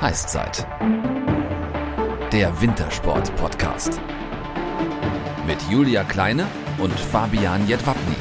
Heißzeit. Der Wintersport-Podcast. Mit Julia Kleine und Fabian Jedwabny.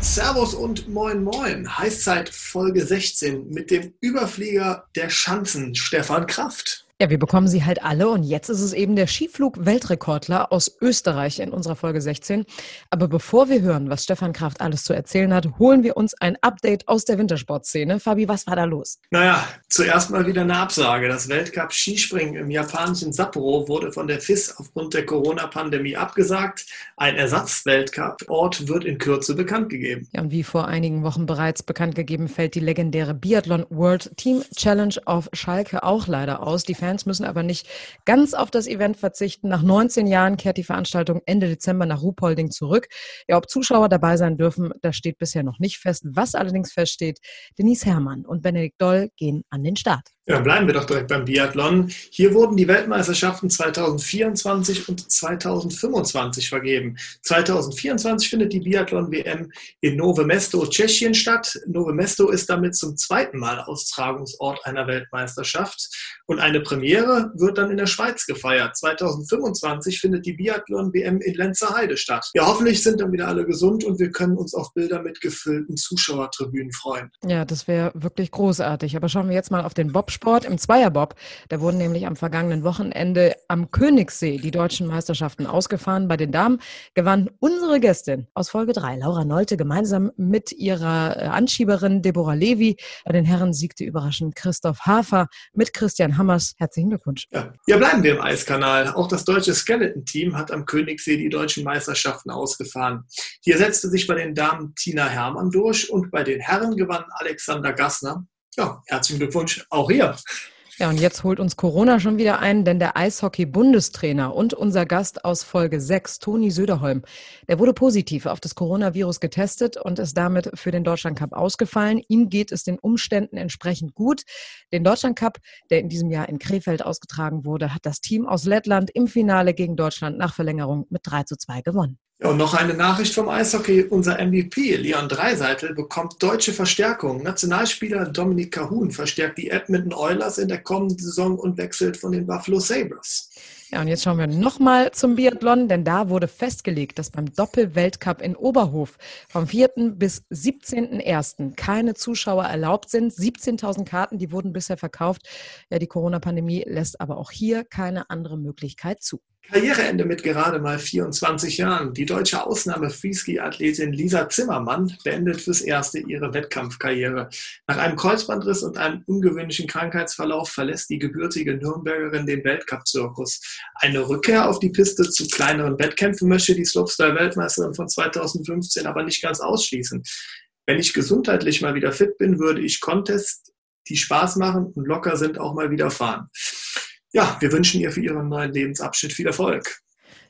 Servus und moin moin. Heißzeit Folge 16 mit dem Überflieger der Schanzen, Stefan Kraft. Ja, wir bekommen sie halt alle und jetzt ist es eben der Skiflug-Weltrekordler aus Österreich in unserer Folge 16. Aber bevor wir hören, was Stefan Kraft alles zu erzählen hat, holen wir uns ein Update aus der Wintersportszene. Fabi, was war da los? Naja, zuerst mal wieder eine Absage. Das Weltcup Skispringen im japanischen Sapporo wurde von der FIS aufgrund der Corona-Pandemie abgesagt. Ein Ersatz-Weltcup-Ort wird in Kürze bekannt gegeben. Ja, und wie vor einigen Wochen bereits bekannt gegeben, fällt die legendäre Biathlon World Team Challenge auf Schalke auch leider aus. Die Fans Fans müssen aber nicht ganz auf das Event verzichten. Nach 19 Jahren kehrt die Veranstaltung Ende Dezember nach Ruhpolding zurück. Ja, ob Zuschauer dabei sein dürfen, das steht bisher noch nicht fest. Was allerdings feststeht, Denise Herrmann und Benedikt Doll gehen an den Start. Ja, bleiben wir doch direkt beim Biathlon. Hier wurden die Weltmeisterschaften 2024 und 2025 vergeben. 2024 findet die Biathlon-WM in Nove Mesto, Tschechien statt. Nove Mesto ist damit zum zweiten Mal Austragungsort einer Weltmeisterschaft. Und eine Premiere wird dann in der Schweiz gefeiert. 2025 findet die Biathlon-WM in Lenzerheide statt. Ja, hoffentlich sind dann wieder alle gesund und wir können uns auf Bilder mit gefüllten Zuschauertribünen freuen. Ja, das wäre wirklich großartig. Aber schauen wir jetzt mal auf den Bob Bobsport, im Zweierbob. Da wurden nämlich am vergangenen Wochenende am Königssee die deutschen Meisterschaften ausgefahren. Bei den Damen gewann unsere Gästin aus Folge 3, Laura Nolte, gemeinsam mit ihrer äh, Anschieberin Deborah Levi. Bei den Herren siegte überraschend Christoph Hafer mit Christian Hammers. Herzlichen Glückwunsch. Ja, ja bleiben wir im Eiskanal. Auch das deutsche Skeleton-Team hat am Königssee die deutschen Meisterschaften ausgefahren. Hier setzte sich bei den Damen Tina Hermann durch und bei den Herren gewann Alexander Gassner ja, herzlichen Glückwunsch auch hier. Ja, und jetzt holt uns Corona schon wieder ein, denn der Eishockey-Bundestrainer und unser Gast aus Folge 6, Toni Söderholm, der wurde positiv auf das Coronavirus getestet und ist damit für den Deutschlandcup ausgefallen. Ihm geht es den Umständen entsprechend gut. Den Deutschlandcup, der in diesem Jahr in Krefeld ausgetragen wurde, hat das Team aus Lettland im Finale gegen Deutschland nach Verlängerung mit 3 zu 2 gewonnen. Und noch eine Nachricht vom Eishockey. Unser MVP, Leon Dreiseitel, bekommt deutsche Verstärkung. Nationalspieler Dominik Cahun verstärkt die Edmonton Oilers in der kommenden Saison und wechselt von den Buffalo Sabres. Ja, und jetzt schauen wir nochmal zum Biathlon, denn da wurde festgelegt, dass beim Doppelweltcup in Oberhof vom 4. bis 17.01. keine Zuschauer erlaubt sind. 17.000 Karten, die wurden bisher verkauft. Ja, die Corona-Pandemie lässt aber auch hier keine andere Möglichkeit zu. Karriereende mit gerade mal 24 Jahren. Die deutsche Ausnahme-Freeski-Athletin Lisa Zimmermann beendet fürs Erste ihre Wettkampfkarriere. Nach einem Kreuzbandriss und einem ungewöhnlichen Krankheitsverlauf verlässt die gebürtige Nürnbergerin den Weltcup-Zirkus. Eine Rückkehr auf die Piste zu kleineren Wettkämpfen möchte die Slopestyle-Weltmeisterin von 2015 aber nicht ganz ausschließen. Wenn ich gesundheitlich mal wieder fit bin, würde ich Contests, die Spaß machen und locker sind, auch mal wieder fahren ja, wir wünschen ihr für ihren neuen Lebensabschnitt viel Erfolg.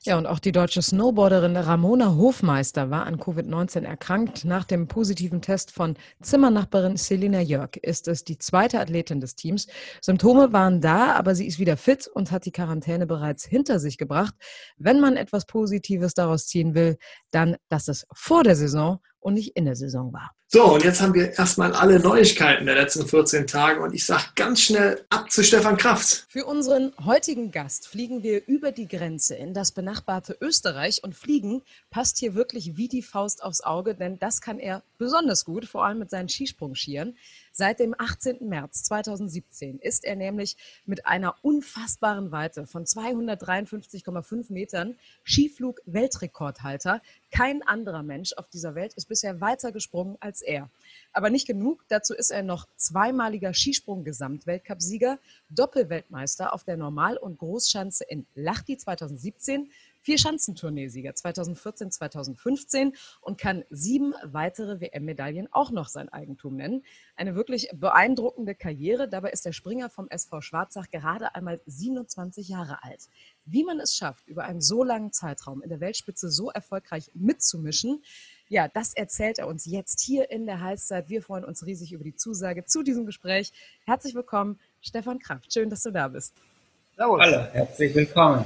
Ja, und auch die deutsche Snowboarderin Ramona Hofmeister war an Covid-19 erkrankt. Nach dem positiven Test von Zimmernachbarin Selina Jörg ist es die zweite Athletin des Teams. Symptome waren da, aber sie ist wieder fit und hat die Quarantäne bereits hinter sich gebracht. Wenn man etwas Positives daraus ziehen will, dann, dass es vor der Saison und nicht in der Saison war. So, und jetzt haben wir erstmal alle Neuigkeiten der letzten 14 Tage und ich sage ganz schnell ab zu Stefan Kraft. Für unseren heutigen Gast fliegen wir über die Grenze in das benachbarte Österreich und fliegen passt hier wirklich wie die Faust aufs Auge, denn das kann er besonders gut, vor allem mit seinen Skisprungschieren. Seit dem 18. März 2017 ist er nämlich mit einer unfassbaren Weite von 253,5 Metern Skiflug-Weltrekordhalter. Kein anderer Mensch auf dieser Welt ist bisher weiter gesprungen als er. Aber nicht genug, dazu ist er noch zweimaliger Skisprung-Gesamtweltcupsieger, Doppelweltmeister auf der Normal- und Großschanze in Lahti 2017 vier Schanzentourneesieger 2014, 2015 und kann sieben weitere WM-Medaillen auch noch sein Eigentum nennen. Eine wirklich beeindruckende Karriere. Dabei ist der Springer vom SV Schwarzach gerade einmal 27 Jahre alt. Wie man es schafft, über einen so langen Zeitraum in der Weltspitze so erfolgreich mitzumischen, ja, das erzählt er uns jetzt hier in der Heißzeit. Wir freuen uns riesig über die Zusage zu diesem Gespräch. Herzlich willkommen, Stefan Kraft. Schön, dass du da bist. Servus. Hallo, herzlich willkommen.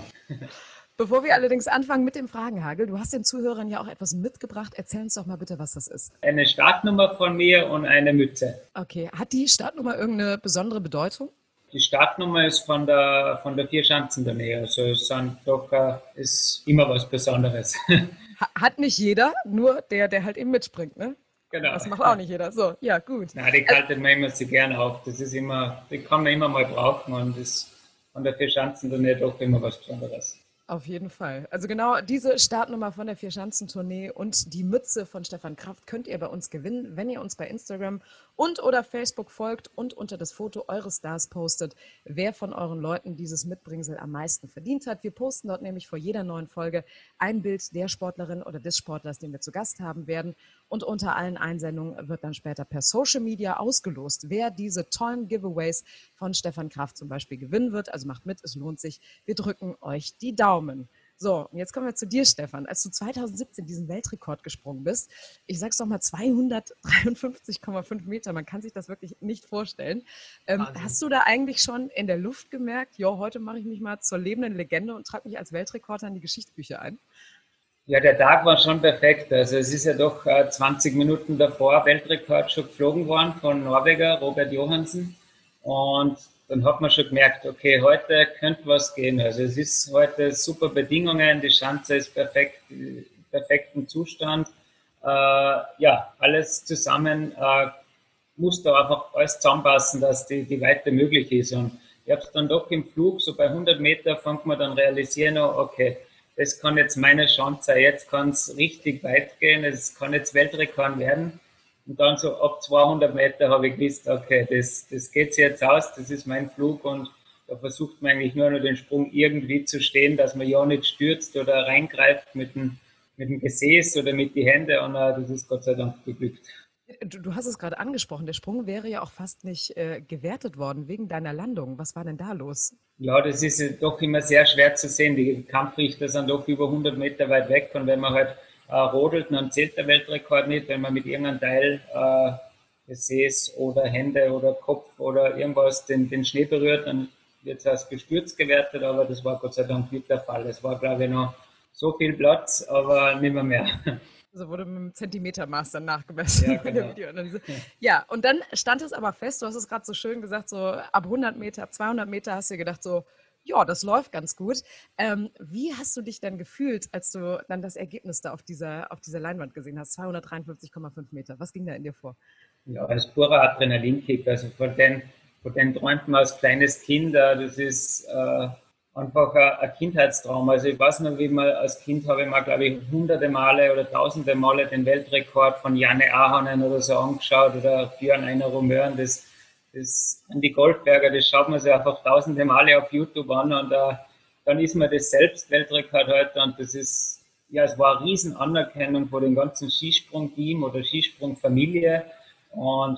Bevor wir allerdings anfangen mit dem Fragenhagel, du hast den Zuhörern ja auch etwas mitgebracht. Erzähl uns doch mal bitte, was das ist. Eine Startnummer von mir und eine Mütze. Okay, hat die Startnummer irgendeine besondere Bedeutung? Die Startnummer ist von der, von der Vierschanzentournee. Also es sind doch, ist immer was Besonderes. Hat nicht jeder, nur der, der halt eben mitspringt, ne? Genau. Das macht auch nicht jeder. So, ja, gut. Nein, die kaltet man immer sehr gerne auf. Das ist immer, die kann man immer mal brauchen und ist von der Vierschanzentournee doch immer was Besonderes. Auf jeden Fall. Also genau diese Startnummer von der Vierschanzentournee und die Mütze von Stefan Kraft könnt ihr bei uns gewinnen, wenn ihr uns bei Instagram und oder Facebook folgt und unter das Foto eures Stars postet, wer von euren Leuten dieses Mitbringsel am meisten verdient hat. Wir posten dort nämlich vor jeder neuen Folge ein Bild der Sportlerin oder des Sportlers, den wir zu Gast haben werden. Und unter allen Einsendungen wird dann später per Social Media ausgelost, wer diese tollen Giveaways von Stefan Kraft zum Beispiel gewinnen wird. Also macht mit, es lohnt sich. Wir drücken euch die Daumen. So, und jetzt kommen wir zu dir, Stefan. Als du 2017 diesen Weltrekord gesprungen bist, ich sag's doch mal 253,5 Meter, man kann sich das wirklich nicht vorstellen. Ähm, hast du da eigentlich schon in der Luft gemerkt, ja, heute mache ich mich mal zur lebenden Legende und trage mich als Weltrekorder in die Geschichtsbücher ein? Ja, der Tag war schon perfekt. Also es ist ja doch äh, 20 Minuten davor Weltrekord schon geflogen worden von Norweger Robert Johansen. Und dann hat man schon gemerkt, okay, heute könnte was gehen. Also es ist heute super Bedingungen, die Schanze ist perfekt, perfekten Zustand. Äh, ja, alles zusammen äh, muss da einfach alles zusammenpassen, dass die, die Weite möglich ist. Und ich habe es dann doch im Flug, so bei 100 Meter, fängt man dann realisieren, oh, okay, das kann jetzt meine Chance sein, jetzt kann es richtig weit gehen, es kann jetzt Weltrekord werden. Und dann so ab 200 Meter habe ich gewusst, okay, das, das geht jetzt aus, das ist mein Flug und da versucht man eigentlich nur noch den Sprung irgendwie zu stehen, dass man ja nicht stürzt oder reingreift mit dem, mit dem Gesäß oder mit den Händen und uh, das ist Gott sei Dank geglückt. Du, du, hast es gerade angesprochen, der Sprung wäre ja auch fast nicht äh, gewertet worden wegen deiner Landung. Was war denn da los? Ja, das ist doch immer sehr schwer zu sehen. Die Kampfrichter sind doch über 100 Meter weit weg und wenn man halt äh, rodelt, dann zählt der Weltrekord nicht. Wenn man mit irgendeinem Teil äh, Gesäß oder Hände oder Kopf oder irgendwas den, den Schnee berührt, dann wird es als gestürzt gewertet, aber das war Gott sei Dank nicht der Fall. Es war, glaube ich, noch so viel Platz, aber nicht mehr mehr. Also wurde mit dem Zentimetermaß dann nachgemessen. Ja, genau. ja, und dann stand es aber fest, du hast es gerade so schön gesagt, so ab 100 Meter, ab 200 Meter hast du gedacht, so, ja, das läuft ganz gut. Ähm, wie hast du dich denn gefühlt, als du dann das Ergebnis da auf dieser, auf dieser Leinwand gesehen hast? 253,5 Meter. Was ging da in dir vor? Ja, das pure Adrenalinkick. Also von den, von den träumt man als kleines Kind, äh, das ist äh, einfach ein, Kindheitstraum. Also ich weiß noch, wie man als Kind habe ich mal, glaube ich, hunderte Male oder tausende Male den Weltrekord von Janne Ahonen oder so angeschaut oder Björn Einer Romören, das, das die Goldberger, das schaut man sich einfach tausende Male auf YouTube an und uh, dann ist man das selbst Weltrekord heute und das ist, ja, es war eine riesen Anerkennung von dem ganzen Skisprung-Team oder Skisprung-Familie und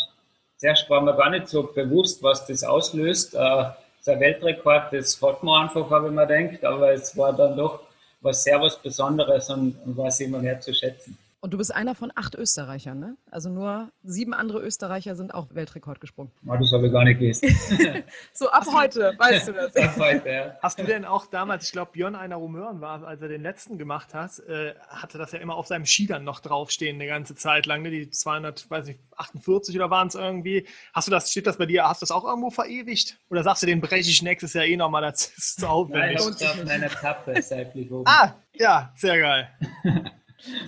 zuerst war mir gar nicht so bewusst, was das auslöst. Uh, der Weltrekord, das hat man einfach, habe ich mir gedacht, aber es war dann doch was sehr was Besonderes und, und war es immer mehr zu schätzen. Und du bist einer von acht Österreichern, ne? Also nur sieben andere Österreicher sind auch Weltrekord gesprungen. Oh, das habe ich gar nicht gewusst. so ab heute, weißt du das? ab heute, ja. Hast du denn auch damals, ich glaube, Björn einer Rumören war, als er den letzten gemacht hat, äh, hatte das ja immer auf seinem Ski dann noch draufstehen, eine ganze Zeit lang, ne? Die 248 oder waren es irgendwie. Hast du das, steht das bei dir, hast du das auch irgendwo verewigt? Oder sagst du, den breche ich nächstes Jahr eh nochmal, das ist zu aufwendig? Nein, ist auf meiner Kappe seitlich oben. Ah, ja, sehr geil.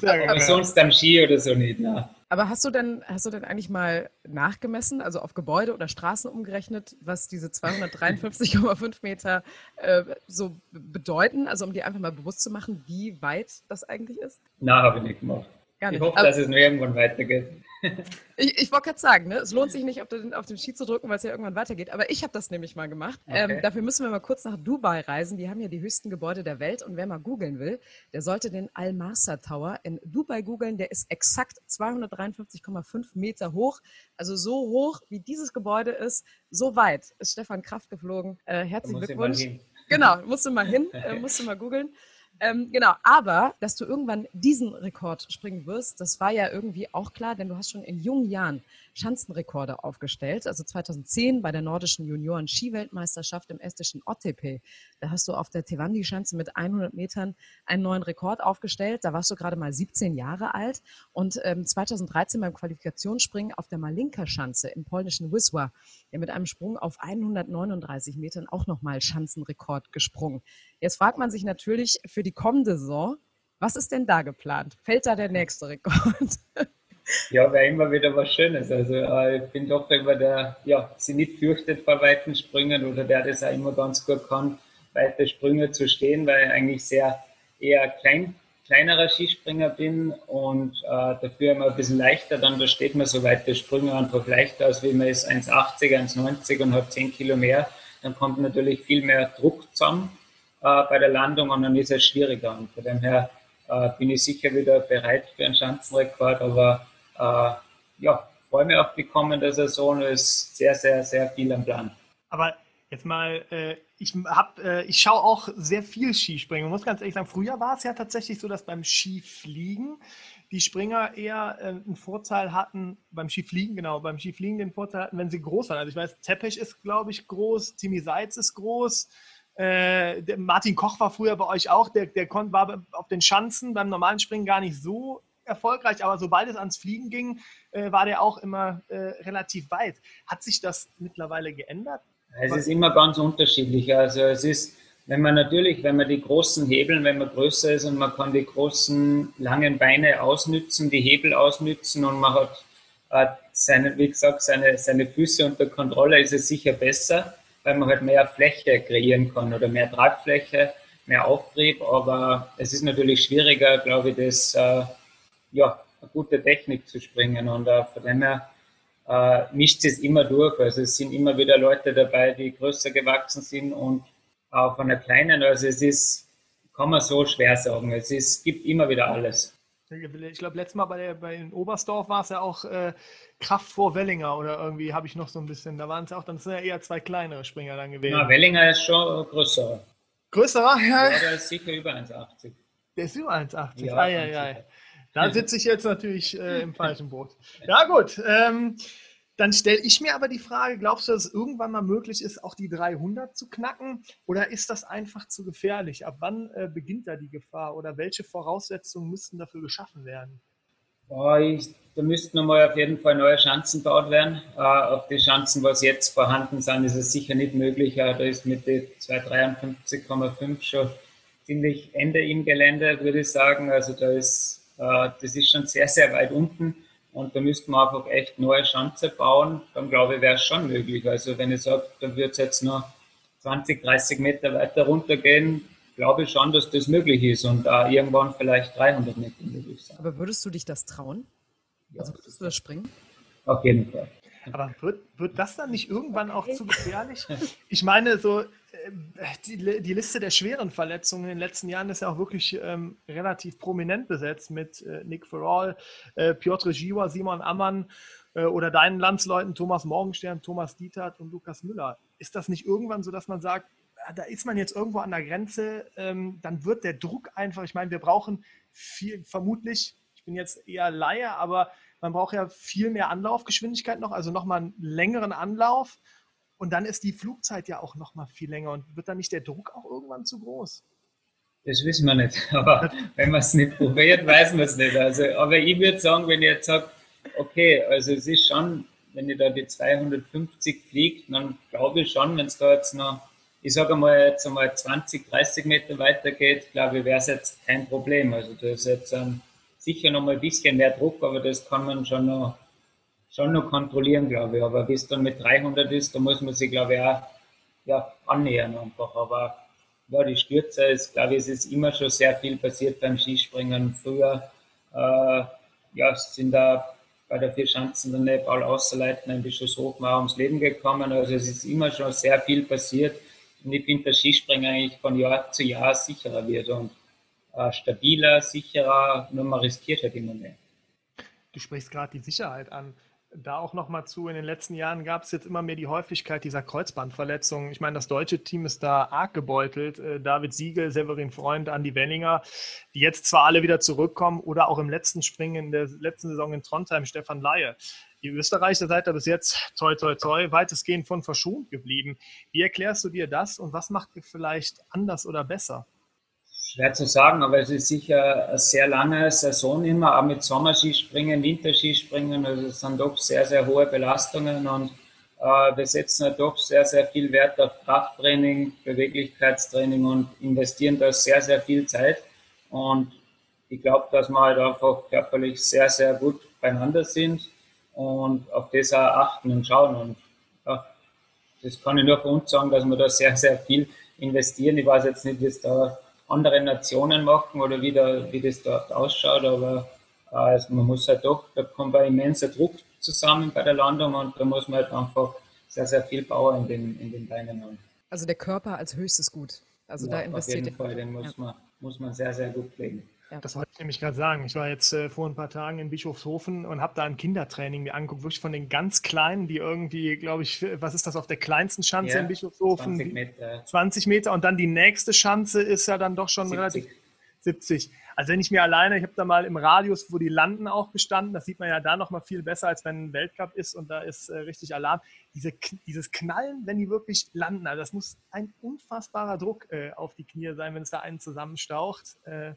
Aber sonst am Ski oder so nicht. Ne? Aber hast du denn, hast du denn eigentlich mal nachgemessen, also auf Gebäude oder Straßen umgerechnet, was diese 253,5 Meter äh, so bedeuten? Also um dir einfach mal bewusst zu machen, wie weit das eigentlich ist? Nein, habe ich nicht gemacht. Gar nicht. Ich hoffe, aber dass es nur irgendwann weitergeht. ich, ich wollte gerade sagen, ne, es lohnt sich nicht, auf den, auf den Ski zu drücken, weil es ja irgendwann weitergeht. Aber ich habe das nämlich mal gemacht. Ähm, okay. Ähm, dafür müssen wir mal kurz nach Dubai reisen. Die haben ja die höchsten Gebäude der Welt. Und wer mal googeln will, der sollte den Al-Masa Tower in Dubai googeln. Der ist exakt 253,5 Meter hoch. Also so hoch, wie dieses Gebäude ist, so weit ist Stefan Kraft geflogen. Äh, herzlichen Glückwunsch. Genau, musst du mal hin, äh, musst du mal googeln. Ähm, genau, aber dass du irgendwann diesen Rekord springen wirst, das war ja irgendwie auch klar, denn du hast schon in jungen Jahren Schanzenrekorde aufgestellt. Also 2010 bei der nordischen Junioren-Skiweltmeisterschaft im estischen Ottepe. Da hast du auf der Tevandi-Schanze mit 100 Metern einen neuen Rekord aufgestellt. Da warst du gerade mal 17 Jahre alt. Und ähm, 2013 beim Qualifikationsspringen auf der Malinka-Schanze im polnischen Wisła, ja mit einem Sprung auf 139 Metern auch nochmal Schanzenrekord gesprungen. Jetzt fragt man sich natürlich für die kommende Saison, was ist denn da geplant? Fällt da der nächste Rekord? Ja, wäre immer wieder was Schönes. Also äh, ich bin doch immer der, ja, sie nicht fürchtet vor weiten Sprüngen oder der das auch immer ganz gut kann, weite Sprünge zu stehen, weil ich eigentlich sehr eher klein, kleinerer Skispringer bin und äh, dafür immer ein bisschen leichter, dann da steht man so weite Sprünge einfach leichter als wie man ist 1,80, 1,90 und hat 10 Kilo mehr. Dann kommt natürlich viel mehr Druck zusammen äh, bei der Landung und dann ist es schwieriger. Und von dem her äh, bin ich sicher wieder bereit für einen Schanzenrekord, aber äh, ja, freue mich auf die kommende Saison. Es ist sehr, sehr, sehr viel am Plan. Aber jetzt mal, äh, ich, hab, äh, ich schaue auch sehr viel Skispringen. Ich muss ganz ehrlich sagen, früher war es ja tatsächlich so, dass beim Skifliegen die Springer eher äh, einen Vorteil hatten, beim Skifliegen, genau, beim Skifliegen den Vorteil hatten, wenn sie groß waren. Also ich weiß, Teppich ist, glaube ich, groß, Timmy Seitz ist groß. Äh, Martin Koch war früher bei euch auch, der, der war auf den Schanzen beim normalen Springen gar nicht so erfolgreich, aber sobald es ans Fliegen ging, äh, war der auch immer äh, relativ weit. Hat sich das mittlerweile geändert? Es ist immer ganz unterschiedlich. Also es ist, wenn man natürlich, wenn man die großen Hebeln, wenn man größer ist und man kann die großen langen Beine ausnützen, die Hebel ausnützen und man hat äh, seine, wie gesagt, seine, seine Füße unter Kontrolle, ist es sicher besser, weil man halt mehr Fläche kreieren kann oder mehr Tragfläche, mehr Auftrieb. Aber es ist natürlich schwieriger, glaube ich, das äh, ja, eine gute Technik zu springen. Und uh, von dem her uh, mischt es immer durch. Also es sind immer wieder Leute dabei, die größer gewachsen sind und auch von der kleinen. Also es ist, kann man so schwer sagen. Es ist, gibt immer wieder alles. Ich glaube, letztes Mal bei, der, bei Oberstdorf war es ja auch äh, Kraft vor Wellinger oder irgendwie habe ich noch so ein bisschen. Da waren es auch, dann sind ja eher zwei kleinere Springer dann gewesen. Na, Wellinger ist schon größer. Größerer? Ja, ja der ist sicher über 1,80. Der ist über 1,80. Ja, ja, ja. Da sitze ich jetzt natürlich äh, im falschen Boot. Ja, gut. Ähm, dann stelle ich mir aber die Frage, glaubst du, dass es irgendwann mal möglich ist, auch die 300 zu knacken? Oder ist das einfach zu gefährlich? Ab wann äh, beginnt da die Gefahr? Oder welche Voraussetzungen müssten dafür geschaffen werden? Oh, ich, da müssten nochmal auf jeden Fall neue Schanzen gebaut werden. Uh, auf die Schanzen, was jetzt vorhanden sind, ist es sicher nicht möglich. Uh, da ist mit den 253,5 schon ziemlich Ende im Gelände, würde ich sagen. Also da ist das ist schon sehr, sehr weit unten und da müsste man einfach echt neue Schanze bauen. Dann glaube ich, wäre es schon möglich. Also wenn ich sage, da wird es jetzt noch 20, 30 Meter weiter runtergehen, glaube ich schon, dass das möglich ist und da irgendwann vielleicht 300 Meter möglich sein. Aber würdest du dich das trauen? Ja. Also würdest du das springen? Auf jeden Fall. Aber wird, wird das dann nicht irgendwann auch zu gefährlich? Ich meine, so äh, die, die, Liste der schweren Verletzungen in den letzten Jahren ist ja auch wirklich ähm, relativ prominent besetzt mit äh, Nick Ferrall, äh, Piotr Giwa, Simon Ammann äh, oder deinen Landsleuten Thomas Morgenstern, Thomas Dietert und Lukas Müller. Ist das nicht irgendwann so, dass man sagt, da ist man jetzt irgendwo an der Grenze, ähm, dann wird der Druck einfach, ich meine, wir brauchen viel, vermutlich, ich bin jetzt eher Laie, aber man braucht ja viel mehr Anlaufgeschwindigkeit noch, also nochmal einen längeren Anlauf und dann ist die Flugzeit ja auch noch mal viel länger und wird dann nicht der Druck auch irgendwann zu groß? Das wissen wir nicht. Aber wenn man es nicht probiert, weiß man es nicht. Also, aber ich würde sagen, wenn ich jetzt sage, okay, also es ist schon, wenn ich da die 250 fliegt, dann glaube ich schon, wenn es da jetzt noch, ich sage mal jetzt einmal 20, 30 Meter weitergeht, glaube ich, wäre es jetzt kein Problem. Also da ist jetzt ähm, sicher noch mal ein bisschen mehr Druck, aber das kann man schon noch schon noch kontrollieren, glaube ich. Aber bis dann mit 300 ist, da muss man sich, glaube ich, auch ja, annähern einfach. Aber ja, die Stürze ist, glaube ich, es ist immer schon sehr viel passiert beim Skispringen. Früher äh, ja, sind da bei der Vierschanzen dann nicht alle Außerleiten in Bischofshofen auch ums Leben gekommen. Also es ist immer schon sehr viel passiert. Und ich finde, dass Skispringen eigentlich von Jahr zu Jahr sicherer wird und äh, stabiler, sicherer, nur man riskiert halt immer mehr. Du sprichst gerade die Sicherheit an. Da auch noch mal zu. In den letzten Jahren gab es jetzt immer mehr die Häufigkeit dieser Kreuzbandverletzungen. Ich meine, das deutsche Team ist da arg gebeutelt. Äh, David Siegel, Severin Freund, Andi Wenninger, die jetzt zwar alle wieder zurückkommen oder auch im letzten Springen in der letzten Saison in Trondheim Stefan Laie. Die Österreicher seid da bis jetzt, toi, toi, toi, weitestgehend von verschont geblieben. Wie erklärst du dir das und was macht ihr vielleicht anders oder besser? Schwer zu sagen, aber es ist sicher eine sehr lange Saison immer, auch mit Sommerskispringen, Winterskispringen. Also es sind doch sehr, sehr hohe Belastungen und äh, wir setzen halt doch sehr, sehr viel Wert auf Krafttraining, Beweglichkeitstraining und investieren da sehr, sehr viel Zeit. Und ich glaube, dass wir halt einfach körperlich sehr, sehr gut beieinander sind und auf das auch achten und schauen. Und ja, das kann ich nur von uns sagen, dass wir da sehr, sehr viel investieren. Ich weiß jetzt nicht, wie es da andere Nationen machen oder wie, da, wie das dort ausschaut, aber äh, also man muss halt doch, da kommt ein immenser Druck zusammen bei der Landung und da muss man halt einfach sehr, sehr viel Power in den, in den Beinen haben. Also der Körper als höchstes Gut. Also ja, da investiert Auf jeden Fall, den muss, ja. man, muss man sehr, sehr gut pflegen. Ja. Das wollte ich nämlich gerade sagen. Ich war jetzt äh, vor ein paar Tagen in Bischofshofen und habe da ein Kindertraining mir angeguckt, wirklich von den ganz Kleinen, die irgendwie, glaube ich, was ist das auf der kleinsten Schanze ja, in Bischofshofen? 20 Meter. 20 Meter und dann die nächste Schanze ist ja dann doch schon 70. relativ 70. Also wenn ich mir alleine, ich habe da mal im Radius, wo die landen, auch gestanden, das sieht man ja da noch mal viel besser, als wenn ein Weltcup ist und da ist äh, richtig Alarm. Diese, dieses Knallen, wenn die wirklich landen, also das muss ein unfassbarer Druck äh, auf die Knie sein, wenn es da einen zusammenstaucht. Äh,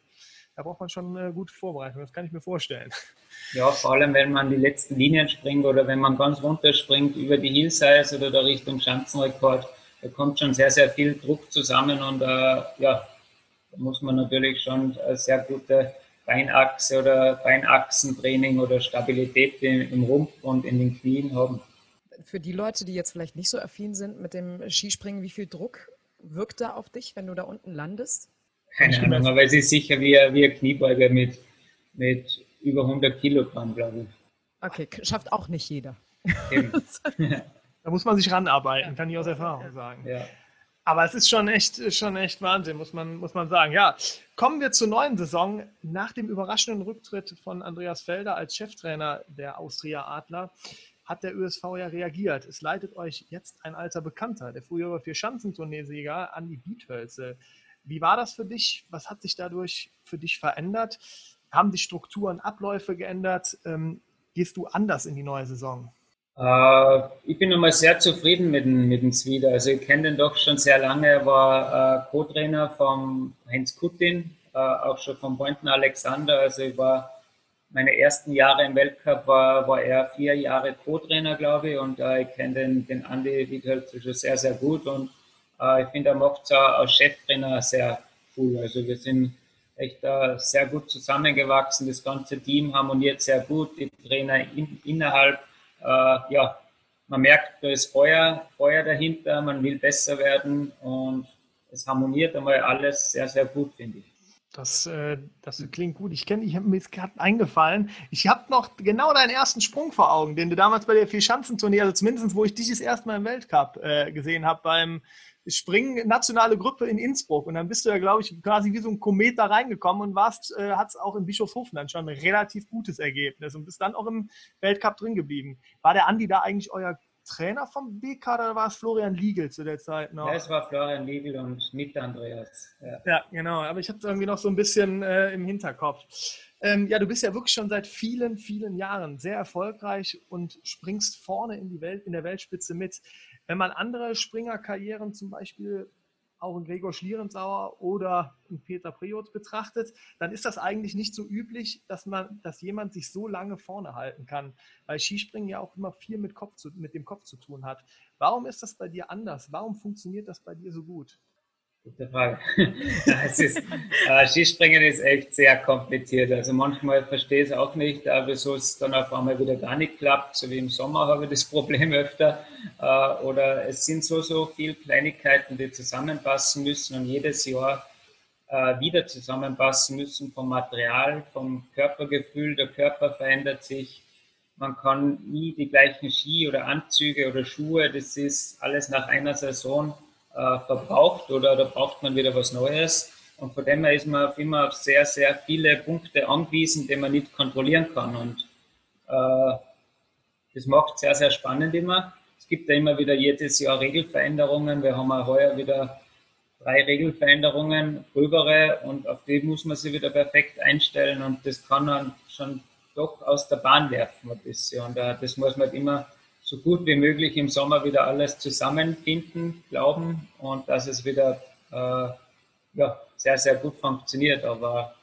da braucht man schon eine gute Vorbereitung, das kann ich mir vorstellen. Ja, vor allem, wenn man die letzten Linien springt oder wenn man ganz runter springt über die Hillsize oder da Richtung Schanzenrekord, da kommt schon sehr, sehr viel Druck zusammen und äh, ja, da muss man natürlich schon eine sehr gute Beinachse oder Beinachsentraining oder Stabilität im Rumpf und in den Knien haben. Für die Leute, die jetzt vielleicht nicht so affin sind mit dem Skispringen, wie viel Druck wirkt da auf dich, wenn du da unten landest? Keine Ahnung, aber es ist sicher wie, wie ein Kniebeuger mit, mit über 100 Kilogramm, glaube ich. Okay, schafft auch nicht jeder. da muss man sich ranarbeiten, kann ich aus Erfahrung sagen. Ja. Aber es ist schon echt, schon echt Wahnsinn, muss man, muss man sagen. Ja, kommen wir zur neuen Saison. Nach dem überraschenden Rücktritt von Andreas Felder als Cheftrainer der Austria Adler hat der ÖSV ja reagiert. Es leitet euch jetzt ein alter Bekannter, der frühere Vier-Schanzentourneesieger Andi Biethölze. Wie war das für dich? Was hat sich dadurch für dich verändert? Haben sich Strukturen, Abläufe geändert? Ähm, gehst du anders in die neue Saison? Äh, ich bin nochmal sehr zufrieden mit dem, mit dem Zwieder. Also ich kenne den doch schon sehr lange. Er war äh, Co-Trainer von Heinz Kutin, äh, auch schon von Boynton Alexander. Also ich war meine ersten Jahre im Weltcup war, war er vier Jahre Co-Trainer, glaube ich, und äh, ich kenne den, den Andi Wiedhölzer schon sehr, sehr gut und ich finde, er macht es als Cheftrainer sehr cool. Also wir sind echt äh, sehr gut zusammengewachsen. Das ganze Team harmoniert sehr gut. Die Trainer in, innerhalb, äh, ja, man merkt, da ist Feuer, Feuer dahinter. Man will besser werden und es harmoniert einmal alles sehr, sehr gut, finde ich. Das, äh, das klingt gut. Ich kenne, ich habe mir jetzt gerade eingefallen. Ich habe noch genau deinen ersten Sprung vor Augen, den du damals bei der Vierschanzentournee, also zumindest wo ich dich das erste Mal im Weltcup äh, gesehen habe, beim Springen nationale Gruppe in Innsbruck. Und dann bist du ja, glaube ich, quasi wie so ein Komet da reingekommen und warst, äh, hat es auch in Bischofshofen dann schon ein relativ gutes Ergebnis und bist dann auch im Weltcup drin geblieben. War der Andi da eigentlich euer Trainer vom B-Kader oder war es Florian Liegel zu der Zeit noch? Ja, es war Florian Liegel und mit Andreas. Ja, ja genau. Aber ich habe es irgendwie noch so ein bisschen äh, im Hinterkopf. Ähm, ja, du bist ja wirklich schon seit vielen, vielen Jahren sehr erfolgreich und springst vorne in die Welt, in der Weltspitze mit. Wenn man andere Springerkarrieren, zum Beispiel auch in Gregor Schlierenzauer oder in Peter Priot betrachtet, dann ist das eigentlich nicht so üblich, dass man, dass jemand sich so lange vorne halten kann, weil Skispringen ja auch immer viel mit, Kopf zu, mit dem Kopf zu tun hat. Warum ist das bei dir anders? Warum funktioniert das bei dir so gut? Gute Frage. es ist, äh, Skispringen ist echt sehr kompliziert. Also manchmal verstehe ich es auch nicht, äh, wieso es dann auf einmal wieder gar nicht klappt. So wie im Sommer habe ich das Problem öfter. Äh, oder es sind so, so viele Kleinigkeiten, die zusammenpassen müssen und jedes Jahr äh, wieder zusammenpassen müssen vom Material, vom Körpergefühl. Der Körper verändert sich. Man kann nie die gleichen Ski oder Anzüge oder Schuhe. Das ist alles nach einer Saison äh, verbraucht oder da braucht man wieder was Neues. Und von dem her ist man auf immer auf sehr, sehr viele Punkte angewiesen, die man nicht kontrollieren kann. Und äh, das macht sehr, sehr spannend immer. Es gibt ja immer wieder jedes Jahr Regelveränderungen. Wir haben auch heuer wieder drei Regelveränderungen, gröbere, und auf die muss man sich wieder perfekt einstellen und das kann dann schon doch aus der Bahn werfen ein bisschen. Und uh, das muss man halt immer so gut wie möglich im Sommer wieder alles zusammenfinden, glauben und dass es wieder äh, ja, sehr, sehr gut funktioniert. Aber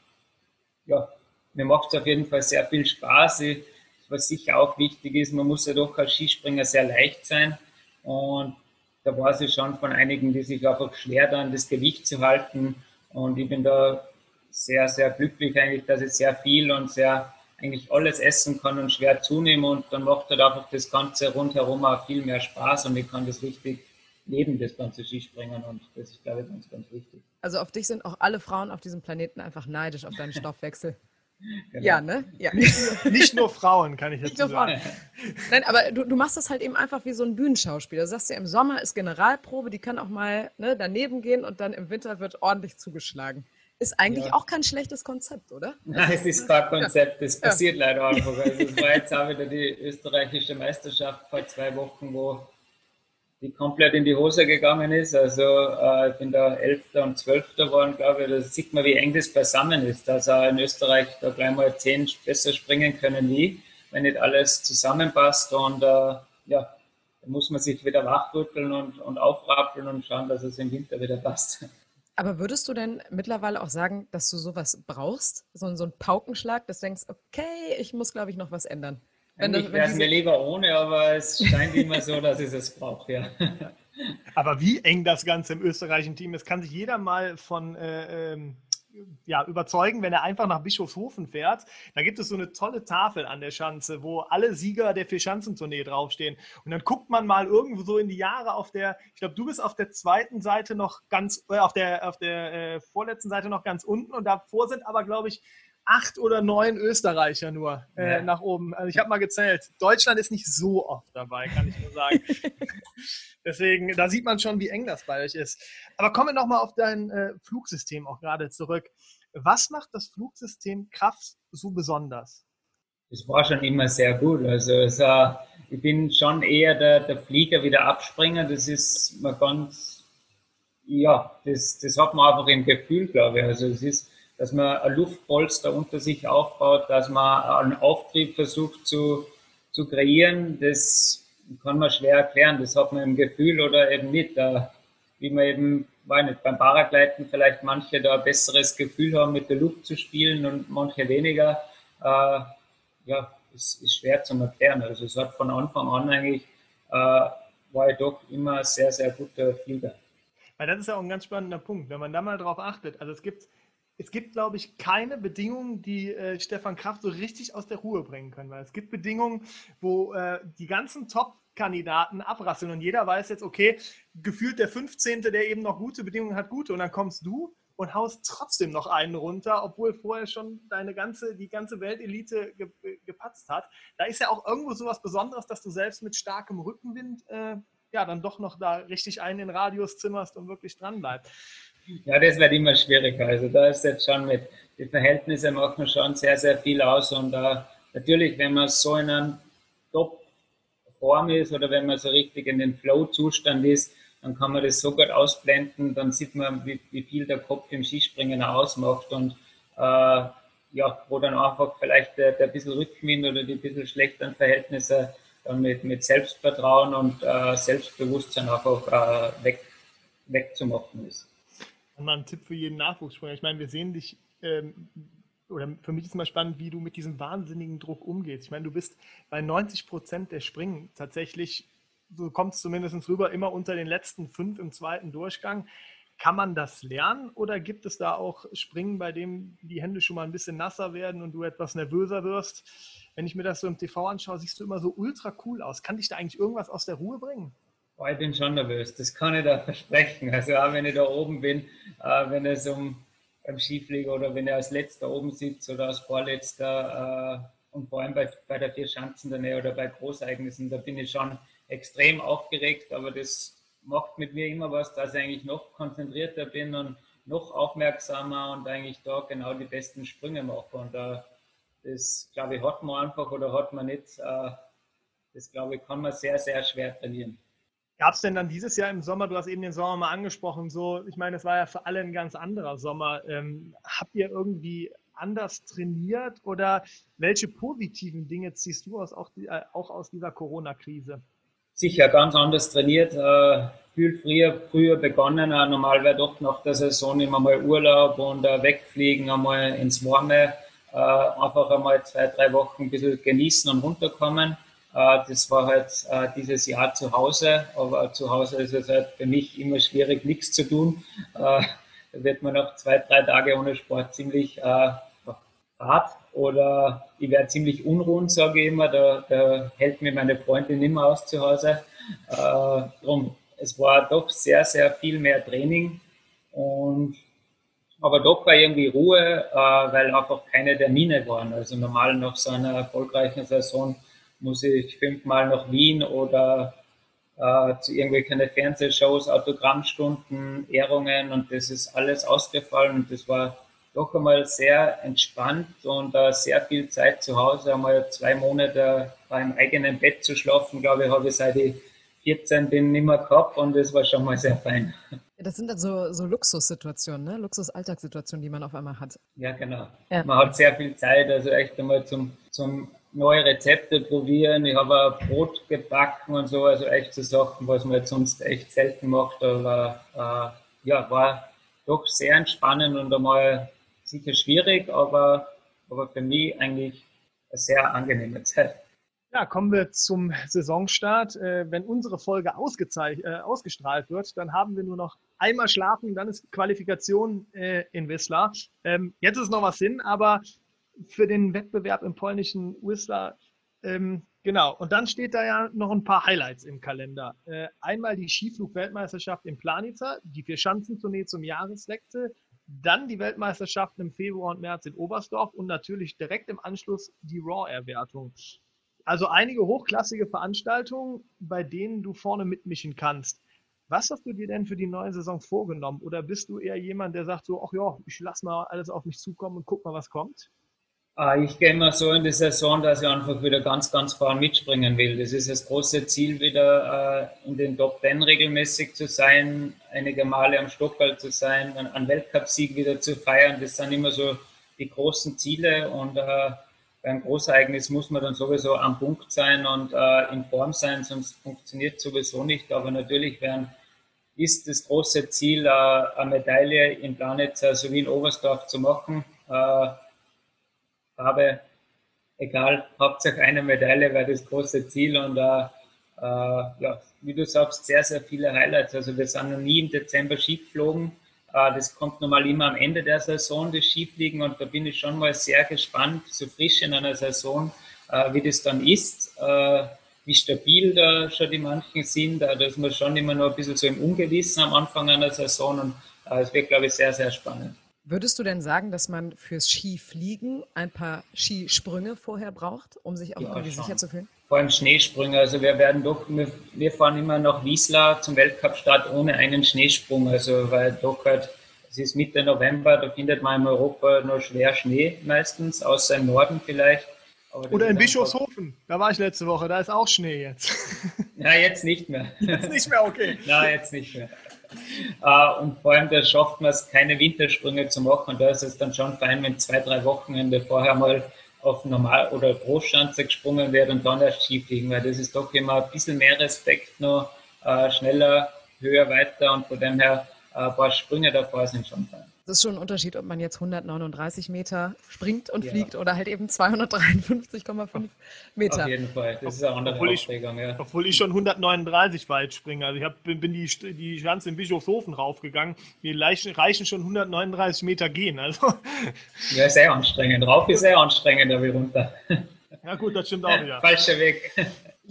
ja, mir macht es auf jeden Fall sehr viel Spaß. Ich, was sicher auch wichtig ist, man muss ja doch als Skispringer sehr leicht sein. Und da war es schon von einigen, die sich einfach schwer dann das Gewicht zu halten. Und ich bin da sehr, sehr glücklich eigentlich, dass ich sehr viel und sehr eigentlich alles essen kann und schwer zunehmen und dann macht halt einfach das Ganze rundherum auch viel mehr Spaß und ich kann das richtig leben, das ganze Skispringen und das ist, glaube ich, ganz, ganz wichtig. Also auf dich sind auch alle Frauen auf diesem Planeten einfach neidisch auf deinen Stoffwechsel. Genau. Ja, ne? Ja. Nicht, nur, nicht, nur Frauen, kann ich jetzt sagen. Nein, aber du, du machst das halt eben einfach wie so ein Bühnenschauspieler. Du sagst ja, im Sommer ist Generalprobe, die kann auch mal ne, daneben gehen und dann im Winter wird ordentlich zugeschlagen. Ist eigentlich ja. auch kein schlechtes Konzept, oder? Nein, es ist kein Konzept. Das ja. passiert ja. leider einfach. Also es war jetzt auch wieder die österreichische Meisterschaft vor zwei Wochen, wo die komplett in die Hose gegangen ist. Also äh, ich bin da Elfter und Zwölfter geworden, glaube ich. Da sieht man, wie eng das beisammen ist. Dass auch in Österreich da gleich mal zehn besser springen können wie, wenn nicht alles zusammenpasst. Und äh, ja, da muss man sich wieder wachrütteln und, und aufrappeln und schauen, dass es im Winter wieder passt. Aber würdest du denn mittlerweile auch sagen, dass du sowas brauchst? So, so einen Paukenschlag, dass du denkst, okay, ich muss, glaube ich, noch was ändern. Wenn ich wäre es mir lieber ohne, aber es scheint immer so, dass ich es brauche, ja. Aber wie eng das Ganze im österreichischen Team ist, kann sich jeder mal von äh, ähm, ja, überzeugen, wenn er einfach nach Bischofshofen fährt. Da gibt es so eine tolle Tafel an der Schanze, wo alle Sieger der Vierschanzentournee draufstehen. Und dann guckt man mal irgendwo so in die Jahre auf der, ich glaube, du bist auf der zweiten Seite noch ganz, äh, auf der, auf der äh, vorletzten Seite noch ganz unten und davor sind aber, glaube ich, acht oder neun Österreicher nur äh, ja. nach oben. Also ich habe mal gezählt. Deutschland ist nicht so oft dabei, kann ich nur sagen. Deswegen, da sieht man schon, wie eng das bei euch ist. Aber kommen wir nochmal auf dein äh, Flugsystem auch gerade zurück. Was macht das Flugsystem Kraft so besonders? Es war schon immer sehr gut. Also es, äh, ich bin schon eher der, der Flieger wie der Abspringer. Das ist mal ganz, ja, das, das hat man einfach im Gefühl, glaube ich. Also es ist, dass man ein Luftpolster unter sich aufbaut, dass man einen Auftrieb versucht zu, zu kreieren, das kann man schwer erklären. Das hat man im Gefühl oder eben nicht. Da, wie man eben, weiß nicht, beim Paragleiten vielleicht manche da ein besseres Gefühl haben, mit der Luft zu spielen und manche weniger. Äh, ja, ist, ist schwer zu erklären. Also es hat von Anfang an eigentlich, äh, war ich doch immer sehr, sehr guter Flieger. Weil das ist ja auch ein ganz spannender Punkt, wenn man da mal drauf achtet. Also es gibt es gibt, glaube ich, keine Bedingungen, die äh, Stefan Kraft so richtig aus der Ruhe bringen können. Weil es gibt Bedingungen, wo äh, die ganzen Top-Kandidaten abrasseln und jeder weiß jetzt, okay, gefühlt der 15., der eben noch gute Bedingungen hat, gute. Und dann kommst du und haust trotzdem noch einen runter, obwohl vorher schon deine ganze, die ganze Weltelite ge gepatzt hat. Da ist ja auch irgendwo so was Besonderes, dass du selbst mit starkem Rückenwind äh, ja dann doch noch da richtig einen in den Radius zimmerst und wirklich dran bleibst. Ja, das wird immer schwieriger. Also da ist jetzt schon mit, die Verhältnisse machen schon sehr, sehr viel aus. Und uh, natürlich, wenn man so in einem Top-Form ist oder wenn man so richtig in den Flow-Zustand ist, dann kann man das so gut ausblenden, dann sieht man, wie, wie viel der Kopf im Skispringen ausmacht und uh, ja, wo dann einfach vielleicht der, der bisschen Rückenwind oder die bisschen schlechteren Verhältnisse dann mit, mit Selbstvertrauen und uh, Selbstbewusstsein einfach weg, wegzumachen ist mal ein Tipp für jeden Nachwuchsspringer. Ich meine, wir sehen dich, ähm, oder für mich ist immer spannend, wie du mit diesem wahnsinnigen Druck umgehst. Ich meine, du bist bei 90 Prozent der Springen tatsächlich, du kommst zumindest rüber, immer unter den letzten fünf im zweiten Durchgang. Kann man das lernen oder gibt es da auch Springen, bei denen die Hände schon mal ein bisschen nasser werden und du etwas nervöser wirst? Wenn ich mir das so im TV anschaue, siehst du immer so ultra cool aus. Kann dich da eigentlich irgendwas aus der Ruhe bringen? Ich bin schon nervös, das kann ich da versprechen. Also auch wenn ich da oben bin, äh, wenn es um beim Skiflieger oder wenn er als letzter oben sitzt oder als vorletzter äh, und vor allem bei, bei der Vierschanzen Nähe oder bei Großereignissen, da bin ich schon extrem aufgeregt, aber das macht mit mir immer was, dass ich eigentlich noch konzentrierter bin und noch aufmerksamer und eigentlich da genau die besten Sprünge mache. Und äh, das, glaube ich, hat man einfach oder hat man nicht. Das glaube ich, kann man sehr, sehr schwer trainieren. Gab es denn dann dieses Jahr im Sommer, du hast eben den Sommer mal angesprochen, so, ich meine, es war ja für alle ein ganz anderer Sommer. Ähm, habt ihr irgendwie anders trainiert oder welche positiven Dinge ziehst du aus, auch, die, äh, auch aus dieser Corona-Krise? Sicher ganz anders trainiert, äh, viel früher, früher begonnen. Äh, normal wäre doch nach der Saison immer mal Urlaub und äh, wegfliegen, einmal ins Warme, äh, einfach einmal zwei, drei Wochen ein bisschen genießen und runterkommen. Äh, das war halt äh, dieses Jahr zu Hause, aber zu Hause ist es halt für mich immer schwierig, nichts zu tun. Äh, da wird man nach zwei, drei Tage ohne Sport ziemlich hart oder ich werde ziemlich unruhend, sage ich immer. Da, da hält mir meine Freundin immer aus zu Hause. drum, es war doch sehr, sehr viel mehr Training und aber doch war irgendwie Ruhe, weil einfach keine Termine waren. Also normal nach so einer erfolgreichen Saison muss ich fünfmal nach Wien oder äh, zu irgendwelchen Fernsehshows, Autogrammstunden, Ehrungen und das ist alles ausgefallen und das war doch einmal sehr entspannt und äh, sehr viel Zeit zu Hause, einmal zwei Monate beim eigenen Bett zu schlafen, glaube ich, habe ich seit ich 14 bin nicht mehr gehabt und das war schon mal sehr fein. Das sind dann so, so Luxussituationen, ne? Luxus-Alltagssituationen, die man auf einmal hat. Ja, genau. Ja. Man hat sehr viel Zeit, also echt einmal zum, zum neue Rezepte probieren. Ich habe auch Brot gebacken und so, also echt so Sachen, was man jetzt sonst echt selten macht. Aber äh, ja, war doch sehr entspannend und einmal sicher schwierig, aber, aber für mich eigentlich eine sehr angenehme Zeit. Ja, kommen wir zum Saisonstart. Äh, wenn unsere Folge äh, ausgestrahlt wird, dann haben wir nur noch einmal schlafen, dann ist Qualifikation äh, in Wisla. Ähm, jetzt ist noch was hin, aber für den Wettbewerb im polnischen Whistler. Ähm, genau, und dann steht da ja noch ein paar Highlights im Kalender. Äh, einmal die Skiflug-Weltmeisterschaft in Planica, die Vier-Schanzentournee zum Jahreswechsel, dann die Weltmeisterschaften im Februar und März in Oberstdorf und natürlich direkt im Anschluss die Raw-Erwertung. Also einige hochklassige Veranstaltungen, bei denen du vorne mitmischen kannst. Was hast du dir denn für die neue Saison vorgenommen? Oder bist du eher jemand, der sagt so, ach ja, ich lass mal alles auf mich zukommen und guck mal, was kommt? Ah, ich gehe immer so in die Saison, dass ich einfach wieder ganz, ganz vorn mitspringen will. Das ist das große Ziel, wieder äh, in den Top Ten regelmäßig zu sein, einige Male am Stockerl zu sein, einen Weltcupsieg wieder zu feiern. Das sind immer so die großen Ziele und äh, beim Großereignis muss man dann sowieso am Punkt sein und äh, in Form sein, sonst funktioniert sowieso nicht. Aber natürlich werden, ist das große Ziel, eine Medaille in Planitzer sowie in Oberstdorf zu machen. Habe, egal, Hauptsache eine Medaille wäre das große Ziel und äh, ja, wie du sagst, sehr, sehr viele Highlights. Also wir sind noch nie im Dezember Ski geflogen. Äh, das kommt normal immer am Ende der Saison, das Skifliegen und da bin ich schon mal sehr gespannt, so frisch in einer Saison, äh, wie das dann ist. Äh, wie stabil da schon die manchen sind. Da ist man schon immer noch ein bisschen so im Ungewissen am Anfang einer Saison und es wird, glaube ich, sehr, sehr spannend. Würdest du denn sagen, dass man fürs Skifliegen ein paar Skisprünge vorher braucht, um sich auch ja, irgendwie sicher zu fühlen? Vor allem Schneesprünge. Also wir werden doch, wir, wir fahren immer nach Wiesla zum Weltcup-Start ohne einen Schneesprung. Also weil doch halt, es ist Mitte November, da findet man in Europa nur schwer Schnee meistens, außer im Norden vielleicht. Oder in Bischofshofen, da war ich letzte Woche, da ist auch Schnee jetzt. Ja, jetzt nicht mehr. Jetzt nicht mehr, okay. Nein, jetzt nicht mehr. Äh, und vor allem, da schafft man es, keine Wintersprünge zu machen. Und da ist es dann schon fein, wenn zwei, drei Wochenende vorher mal auf Normal- oder Großschanze gesprungen wird und dann erst Skifliegen, weil das ist doch immer ein bisschen mehr Respekt noch, äh, schneller, höher, weiter und von dem her äh, ein paar Sprünge davor sind schon fein. Das ist schon ein Unterschied, ob man jetzt 139 Meter springt und ja. fliegt oder halt eben 253,5 Meter. Auf jeden Fall, das ist eine andere obwohl ich, ja. Obwohl ich schon 139 weit springe. Also ich hab, bin, bin die, die Schanze in Bischofshofen raufgegangen. Mir reichen schon 139 Meter gehen. Also. Ja, sehr anstrengend. Rauf ist sehr anstrengend, aber runter. Ja gut, das stimmt auch wieder. Falscher Weg.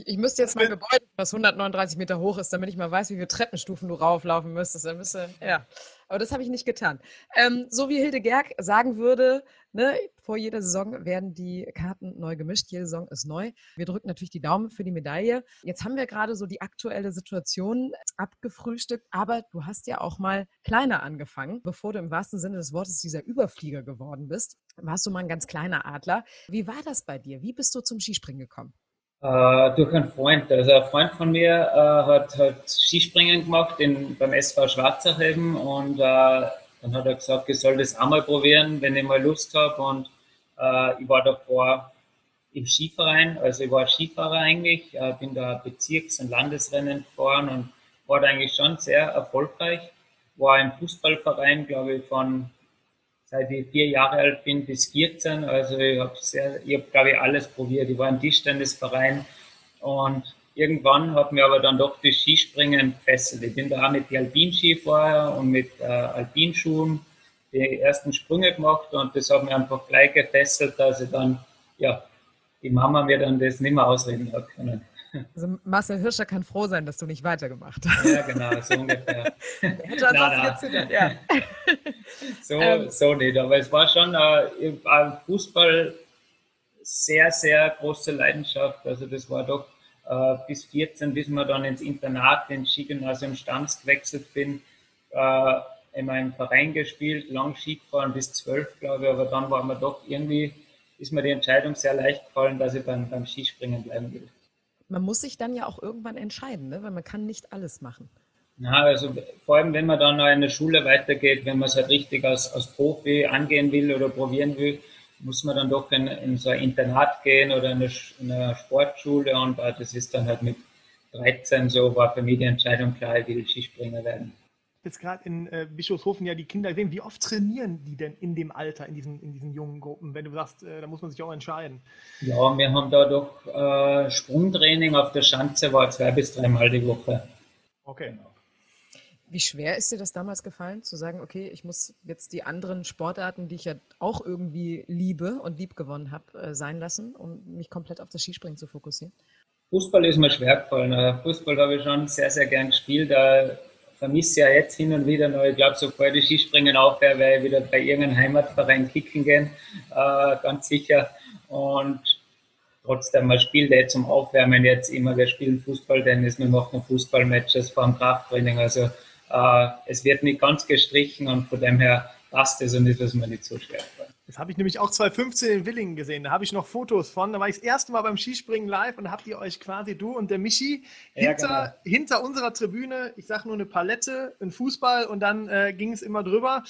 Ich müsste jetzt mal Gebäude, das 139 Meter hoch ist, damit ich mal weiß, wie viele Treppenstufen du rauflaufen müsstest. Dann müsste, ja. Aber das habe ich nicht getan. Ähm, so wie Hilde Gerg sagen würde, ne, vor jeder Saison werden die Karten neu gemischt. Jede Saison ist neu. Wir drücken natürlich die Daumen für die Medaille. Jetzt haben wir gerade so die aktuelle Situation abgefrühstückt, aber du hast ja auch mal kleiner angefangen. Bevor du im wahrsten Sinne des Wortes dieser Überflieger geworden bist, warst du mal ein ganz kleiner Adler. Wie war das bei dir? Wie bist du zum Skispringen gekommen? Äh, durch einen Freund. Also ein Freund von mir äh, hat, hat Skispringen gemacht in, beim SV Schwarzach eben und äh, dann hat er gesagt, ich soll das einmal probieren, wenn ich mal Lust habe. Und äh, ich war davor im Skiverein, also ich war Skifahrer eigentlich, äh, bin da Bezirks- und Landesrennen gefahren und war da eigentlich schon sehr erfolgreich. War im Fußballverein, glaube ich, von seit ich vier Jahre alt bin bis 14. Also ich habe habe glaube ich alles probiert. Ich war im Tischtennisverein und irgendwann hat mir aber dann doch das Skispringen gefesselt. Ich bin da auch mit den Alpinski vorher und mit äh, Alpinschuhen die ersten Sprünge gemacht und das hat mir einfach gleich gefesselt, dass ich dann, ja, die Mama mir dann das nicht mehr ausreden hat können. Also Marcel Hirscher kann froh sein, dass du nicht weitergemacht hast. Ja, genau, so ungefähr. Hätte ansonsten gezögert, ja. so, ähm, so nicht, aber es war schon äh, Fußball sehr, sehr große Leidenschaft. Also das war doch äh, bis 14, bis man dann ins Internat, ins Skigymnasium Stams gewechselt bin, äh, in meinem Verein gespielt, lang Ski gefahren bis 12, glaube ich, aber dann war man doch irgendwie, ist mir die Entscheidung sehr leicht gefallen, dass ich beim, beim Skispringen bleiben will man muss sich dann ja auch irgendwann entscheiden, ne? weil man kann nicht alles machen. Ja, also vor allem, wenn man dann in der Schule weitergeht, wenn man es halt richtig als, als Profi angehen will oder probieren will, muss man dann doch in, in so ein Internat gehen oder in eine, in eine Sportschule und das ist dann halt mit 13 so, war für mich die Entscheidung klar, ich will Skispringer werden jetzt gerade in äh, Bischofshofen ja die Kinder sehen. Wie oft trainieren die denn in dem Alter, in diesen, in diesen jungen Gruppen, wenn du sagst, äh, da muss man sich auch entscheiden? Ja, wir haben da doch äh, Sprungtraining auf der Schanze, war zwei bis dreimal die Woche. Okay. Wie schwer ist dir das damals gefallen, zu sagen, okay, ich muss jetzt die anderen Sportarten, die ich ja auch irgendwie liebe und lieb gewonnen habe, äh, sein lassen, um mich komplett auf das Skispringen zu fokussieren? Fußball ist mir schwer gefallen. Äh, Fußball habe ich schon sehr, sehr gern gespielt vermisse ja jetzt hin und wieder noch, ich glaube, sobald ich Skispringen aufhöre, werde ich wieder bei irgendeinem Heimatverein kicken gehen, äh, ganz sicher. Und trotzdem, man spielt jetzt zum Aufwärmen jetzt immer, wir spielen Fußball, Tennis, wir machen Fußballmatches vor dem Krafttraining, also äh, es wird nicht ganz gestrichen und von dem her passt es und ist es mir nicht so schwer. Das habe ich nämlich auch 2015 in Willingen gesehen. Da habe ich noch Fotos von. Da war ich das erste Mal beim Skispringen live und habt ihr euch quasi, du und der Michi, ja, hinter, genau. hinter unserer Tribüne, ich sage nur eine Palette, ein Fußball und dann äh, ging es immer drüber.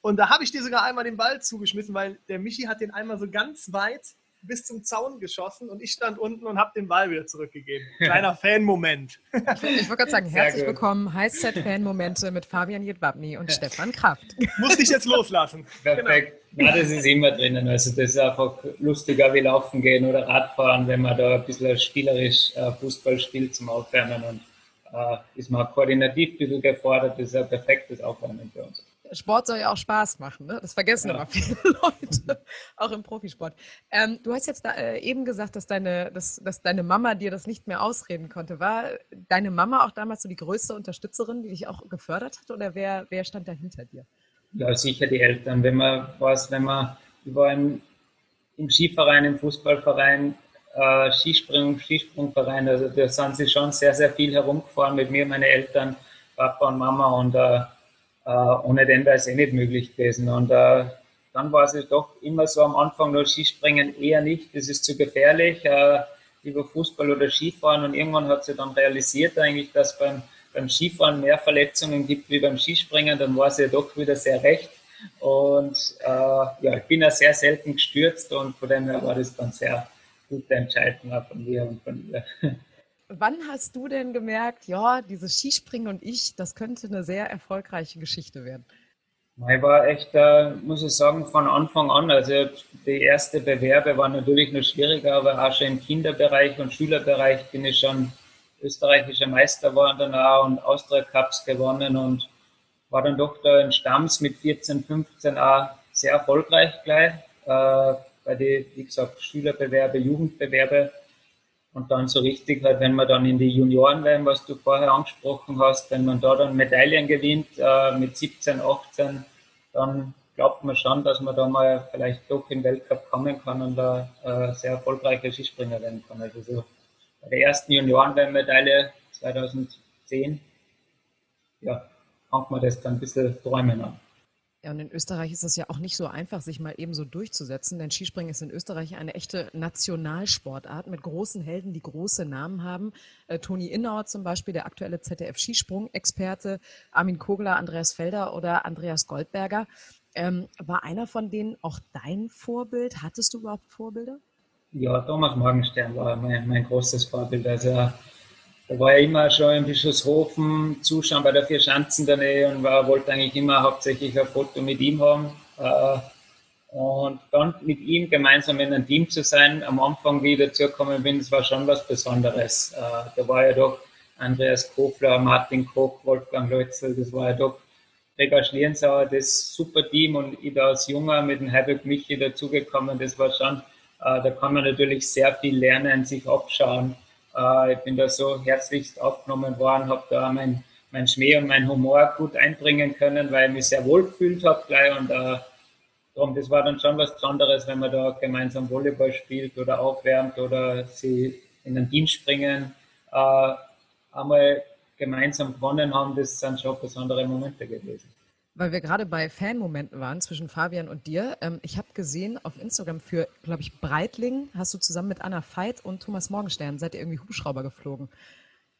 Und da habe ich dir sogar einmal den Ball zugeschmissen, weil der Michi hat den einmal so ganz weit bis zum Zaun geschossen und ich stand unten und habe den Ball wieder zurückgegeben. Kleiner Fan-Moment. Ich, ich wollte gerade sagen, herzlich willkommen, Heißzeit-Fan-Momente mit Fabian Jedwabny und Stefan Kraft. Muss dich jetzt loslassen. Perfekt. Genau. Ja, das ist immer drinnen. Also das ist einfach lustiger wie Laufen gehen oder Radfahren, wenn man da ein bisschen spielerisch äh, Fußball spielt zum Aufwärmen und äh, ist man koordinativ ein bisschen gefordert. Das ist ein perfektes Aufwärmen für uns. Sport soll ja auch Spaß machen, ne? Das vergessen ja. immer viele Leute, auch im Profisport. Ähm, du hast jetzt da, äh, eben gesagt, dass deine, dass, dass deine Mama dir das nicht mehr ausreden konnte. War deine Mama auch damals so die größte Unterstützerin, die dich auch gefördert hat, oder wer, wer stand da hinter dir? Ja, sicher die Eltern. Wenn man was, wenn man über im, im Skiverein, im Fußballverein, äh, Skisprung, Skisprungverein, also da sind sie schon sehr, sehr viel herumgefahren mit mir, meine Eltern, Papa und Mama und äh, ohne den wäre es eh nicht möglich gewesen. Und äh, dann war es doch immer so am Anfang nur Skispringen eher nicht, das ist zu gefährlich, äh, lieber Fußball oder Skifahren. Und irgendwann hat sie dann realisiert eigentlich, dass beim, beim Skifahren mehr Verletzungen gibt wie beim Skispringen. Dann war sie ja doch wieder sehr recht. Und äh, ja, ich bin ja sehr selten gestürzt und von dem her war das dann sehr gute Entscheidung von mir und von ihr. Wann hast du denn gemerkt, ja, dieses Skispringen und ich, das könnte eine sehr erfolgreiche Geschichte werden? Ich war echt, äh, muss ich sagen, von Anfang an. Also die erste Bewerbe war natürlich noch schwieriger, aber auch schon im Kinderbereich und Schülerbereich bin ich schon österreichischer Meister geworden danach und Austria Cups gewonnen und war dann doch da in Stamms mit 14, 15 auch sehr erfolgreich gleich äh, bei den, wie gesagt, Schülerbewerbe, Jugendbewerbe und dann so richtig halt, wenn man dann in die Junioren rein, was du vorher angesprochen hast, wenn man da dann Medaillen gewinnt äh, mit 17, 18, dann glaubt man schon, dass man da mal vielleicht doch im Weltcup kommen kann und da äh, sehr erfolgreicher Skispringer werden kann. Also so bei der ersten Juniorenmedaille 2010, ja, fängt man das dann ein bisschen träumen an. Ja, und in Österreich ist es ja auch nicht so einfach, sich mal eben so durchzusetzen, denn Skispringen ist in Österreich eine echte Nationalsportart mit großen Helden, die große Namen haben. Äh, Toni Innauer zum Beispiel, der aktuelle ZDF-Skisprung-Experte, Armin Kogler, Andreas Felder oder Andreas Goldberger. Ähm, war einer von denen auch dein Vorbild? Hattest du überhaupt Vorbilder? Ja, Thomas Morgenstern war mein, mein großes Vorbild. Also da war ich immer schon in Bischofshofen zuschauen bei der Vierschanzen der Nähe und war, wollte eigentlich immer hauptsächlich ein Foto mit ihm haben. Äh, und dann mit ihm gemeinsam in einem Team zu sein, am Anfang, wie ich dazugekommen bin, das war schon was Besonderes. Äh, da war ja doch Andreas Kofler, Martin Koch, Wolfgang Leutzel, das war ja doch Gregor Schlierensauer, das super Team und ich da als Junger mit dem Heiberg Michi dazugekommen, das war schon, äh, da kann man natürlich sehr viel lernen, sich abschauen. Äh, ich bin da so herzlichst aufgenommen worden, habe da mein, mein Schmäh und mein Humor gut einbringen können, weil ich mich sehr wohl gefühlt habe gleich und äh, darum, das war dann schon was Besonderes, wenn man da gemeinsam Volleyball spielt oder aufwärmt oder sie in den Team springen. Äh, einmal gemeinsam gewonnen haben, das sind schon besondere Momente gewesen. Weil wir gerade bei Fanmomenten waren zwischen Fabian und dir. Ähm, ich habe gesehen auf Instagram für, glaube ich, Breitling hast du zusammen mit Anna Veit und Thomas Morgenstern seid ihr irgendwie Hubschrauber geflogen.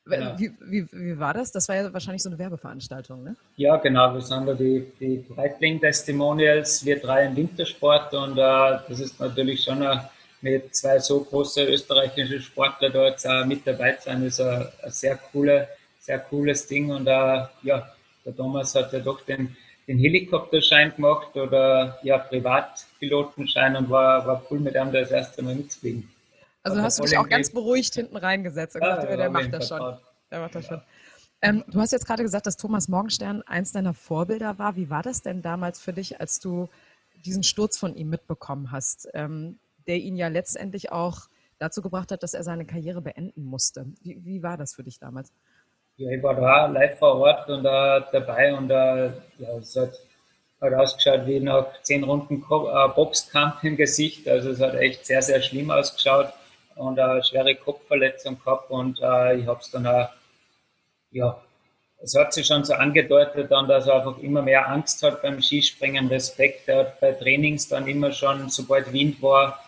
Ja. Wie, wie, wie, war das? Das war ja wahrscheinlich so eine Werbeveranstaltung, ne? Ja, genau. Wir sind da die, die Breitling Testimonials, wir drei im Wintersport und äh, das ist natürlich schon eine, mit zwei so große österreichische Sportler dort äh, mit dabei zu sein, ist eine, eine sehr coole, sehr cooles Ding und äh, ja, der Thomas hat ja doch den, den Helikopterschein gemacht oder ja, Privatpilotenschein und war, war cool mit ihm das erste Mal mitzufliegen. Also hast du dich auch ganz beruhigt hinten reingesetzt und ja, gedacht, ja, der, macht das schon. der macht das schon. Ähm, du hast jetzt gerade gesagt, dass Thomas Morgenstern eins deiner Vorbilder war. Wie war das denn damals für dich, als du diesen Sturz von ihm mitbekommen hast, ähm, der ihn ja letztendlich auch dazu gebracht hat, dass er seine Karriere beenden musste? Wie, wie war das für dich damals? Ja, ich war da live vor Ort und uh, dabei und uh, ja, es hat, hat ausgeschaut wie nach zehn Runden uh, Boxkampf im Gesicht. Also es hat echt sehr, sehr schlimm ausgeschaut und eine schwere Kopfverletzung gehabt und ich habe es dann auch, ja, es hat sich schon so angedeutet dann, dass er einfach immer mehr Angst hat beim Skispringen, Respekt. Er hat bei Trainings dann immer schon, sobald Wind war,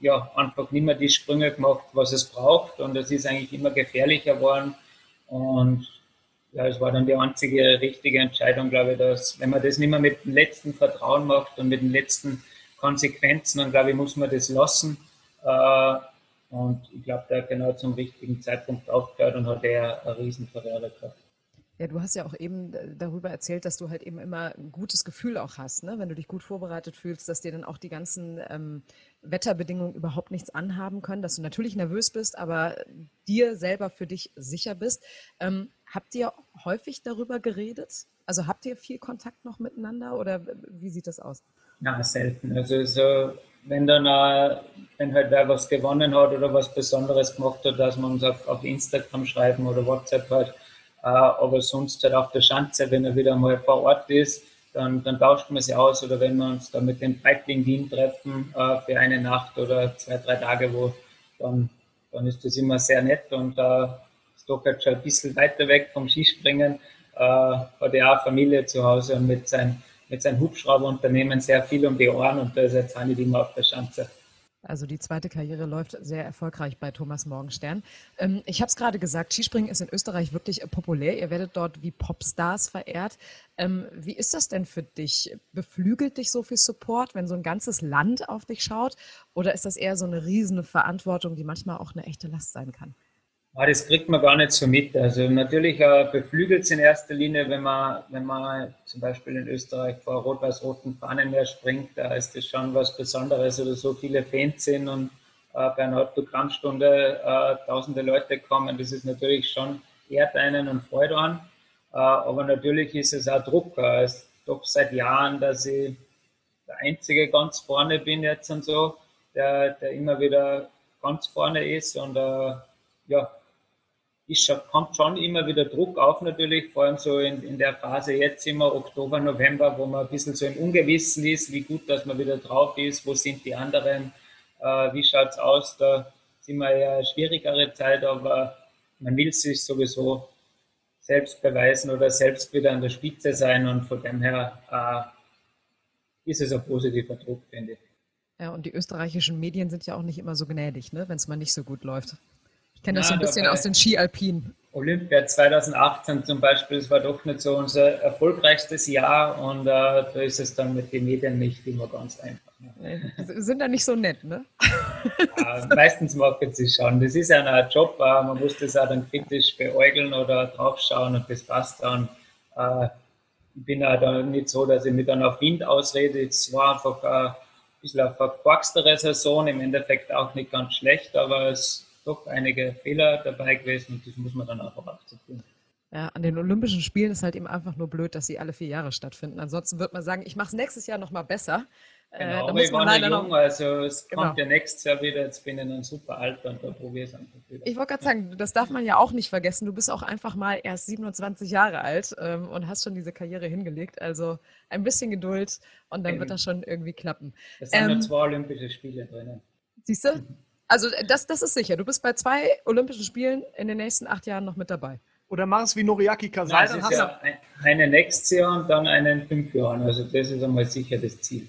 ja, einfach nicht mehr die Sprünge gemacht, was es braucht und es ist eigentlich immer gefährlicher geworden und ja, es war dann die einzige richtige Entscheidung, glaube ich, dass wenn man das nicht mehr mit dem letzten Vertrauen macht und mit den letzten Konsequenzen, dann glaube ich, muss man das lassen. Äh, und ich glaube, der hat genau zum richtigen Zeitpunkt aufgehört und hat er eine riesen Karriere gehabt. Ja, du hast ja auch eben darüber erzählt, dass du halt eben immer ein gutes Gefühl auch hast, ne? wenn du dich gut vorbereitet fühlst, dass dir dann auch die ganzen ähm, Wetterbedingungen überhaupt nichts anhaben können, dass du natürlich nervös bist, aber dir selber für dich sicher bist. Ähm, habt ihr häufig darüber geredet? Also habt ihr viel Kontakt noch miteinander oder wie sieht das aus? Ja, selten. Also so, wenn dann äh, wenn halt wer was gewonnen hat oder was Besonderes gemacht hat, dass man uns auf, auf Instagram schreiben oder WhatsApp halt äh, aber sonst halt auf der Schanze, wenn er wieder mal vor Ort ist, dann, dann tauscht man sie aus oder wenn wir uns da mit dem Breitling Wien treffen äh, für eine Nacht oder zwei, drei Tage, wo dann, dann ist das immer sehr nett und äh, halt schon ein bisschen weiter weg vom Skispringen, äh, hat er auch Familie zu Hause und mit, sein, mit seinem Hubschrauberunternehmen sehr viel um die Ohren und da ist jetzt auch nicht immer auf der Schanze. Also die zweite Karriere läuft sehr erfolgreich bei Thomas Morgenstern. Ähm, ich habe es gerade gesagt, Skispringen ist in Österreich wirklich populär. Ihr werdet dort wie Popstars verehrt. Ähm, wie ist das denn für dich? Beflügelt dich so viel Support, wenn so ein ganzes Land auf dich schaut? Oder ist das eher so eine riesige Verantwortung, die manchmal auch eine echte Last sein kann? Ja, das kriegt man gar nicht so mit. Also natürlich äh, beflügelt es in erster Linie, wenn man, wenn man zum Beispiel in Österreich vor rot-weiß-roten Fahnen mehr springt, da ist das schon was Besonderes oder so viele Fans sind und äh, bei einer Autogrammstunde äh, tausende Leute kommen. Das ist natürlich schon ehrt einen und freut an. Äh, aber natürlich ist es auch Druck. Äh, es ist doch seit Jahren, dass ich der Einzige ganz vorne bin jetzt und so, der, der immer wieder ganz vorne ist und äh, ja, ist, kommt schon immer wieder Druck auf natürlich, vor allem so in, in der Phase jetzt immer Oktober, November, wo man ein bisschen so im Ungewissen ist, wie gut, dass man wieder drauf ist, wo sind die anderen, äh, wie schaut's aus, da sind wir ja schwierigere Zeit, aber man will sich sowieso selbst beweisen oder selbst wieder an der Spitze sein und von dem her äh, ist es ein positiver Druck, finde ich. Ja, und die österreichischen Medien sind ja auch nicht immer so gnädig, ne, wenn es mal nicht so gut läuft. Ich kenne das so ein bisschen aus den Ski-Alpinen. Olympia 2018 zum Beispiel, das war doch nicht so unser erfolgreichstes Jahr und äh, da ist es dann mit den Medien nicht immer ganz einfach. Ne? Sind da nicht so nett, ne? Ja, meistens mag ich sie schauen. Das ist ja ein Job, äh, man muss das auch dann kritisch beäugeln oder draufschauen und das passt dann. Äh, ich bin ja da nicht so, dass ich mich dann auf Wind ausrede. Es war einfach ein bisschen eine verquaxtere Saison, im Endeffekt auch nicht ganz schlecht, aber es doch einige Fehler dabei gewesen und das muss man dann auch akzeptieren. Ja, an den Olympischen Spielen ist halt eben einfach nur blöd, dass sie alle vier Jahre stattfinden. Ansonsten wird man sagen, ich mache es nächstes Jahr nochmal besser. Äh, genau, äh, aber ich war noch jung, noch, also es genau. kommt ja nächstes Jahr wieder, jetzt bin ich einem super Alter und da probiere ich es einfach wieder. Ich wollte gerade sagen, das darf man ja auch nicht vergessen, du bist auch einfach mal erst 27 Jahre alt ähm, und hast schon diese Karriere hingelegt, also ein bisschen Geduld und dann ähm, wird das schon irgendwie klappen. Es sind ähm, nur zwei Olympische Spiele drinnen. Siehst du? Also äh, das, das ist sicher. Du bist bei zwei Olympischen Spielen in den nächsten acht Jahren noch mit dabei. Oder mach es wie Noriaki Kasai. Nein, dann ja eine nächstes Jahr und dann einen in fünf Jahren. Also das ist einmal sicher das Ziel.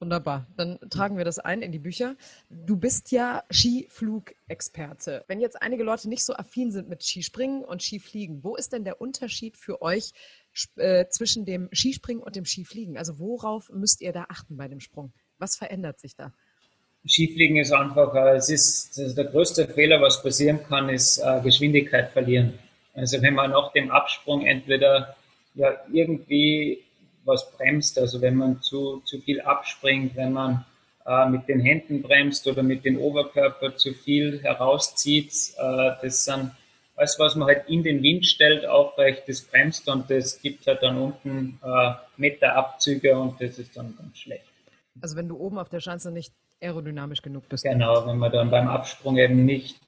Wunderbar. Dann tragen wir das ein in die Bücher. Du bist ja Skiflugexperte. Wenn jetzt einige Leute nicht so affin sind mit Skispringen und Skifliegen, wo ist denn der Unterschied für euch äh, zwischen dem Skispringen und dem Skifliegen? Also worauf müsst ihr da achten bei dem Sprung? Was verändert sich da? Skifliegen ist einfach, äh, es ist, ist der größte Fehler, was passieren kann, ist äh, Geschwindigkeit verlieren. Also wenn man nach dem Absprung entweder ja irgendwie was bremst, also wenn man zu, zu viel abspringt, wenn man äh, mit den Händen bremst oder mit dem Oberkörper zu viel herauszieht, äh, das sind alles, was man halt in den Wind stellt, aufrecht, das bremst und das gibt halt dann unten äh, Meterabzüge und das ist dann ganz schlecht. Also wenn du oben auf der Schanze nicht aerodynamisch genug bist. Genau, wenn man dann beim Absprung eben nicht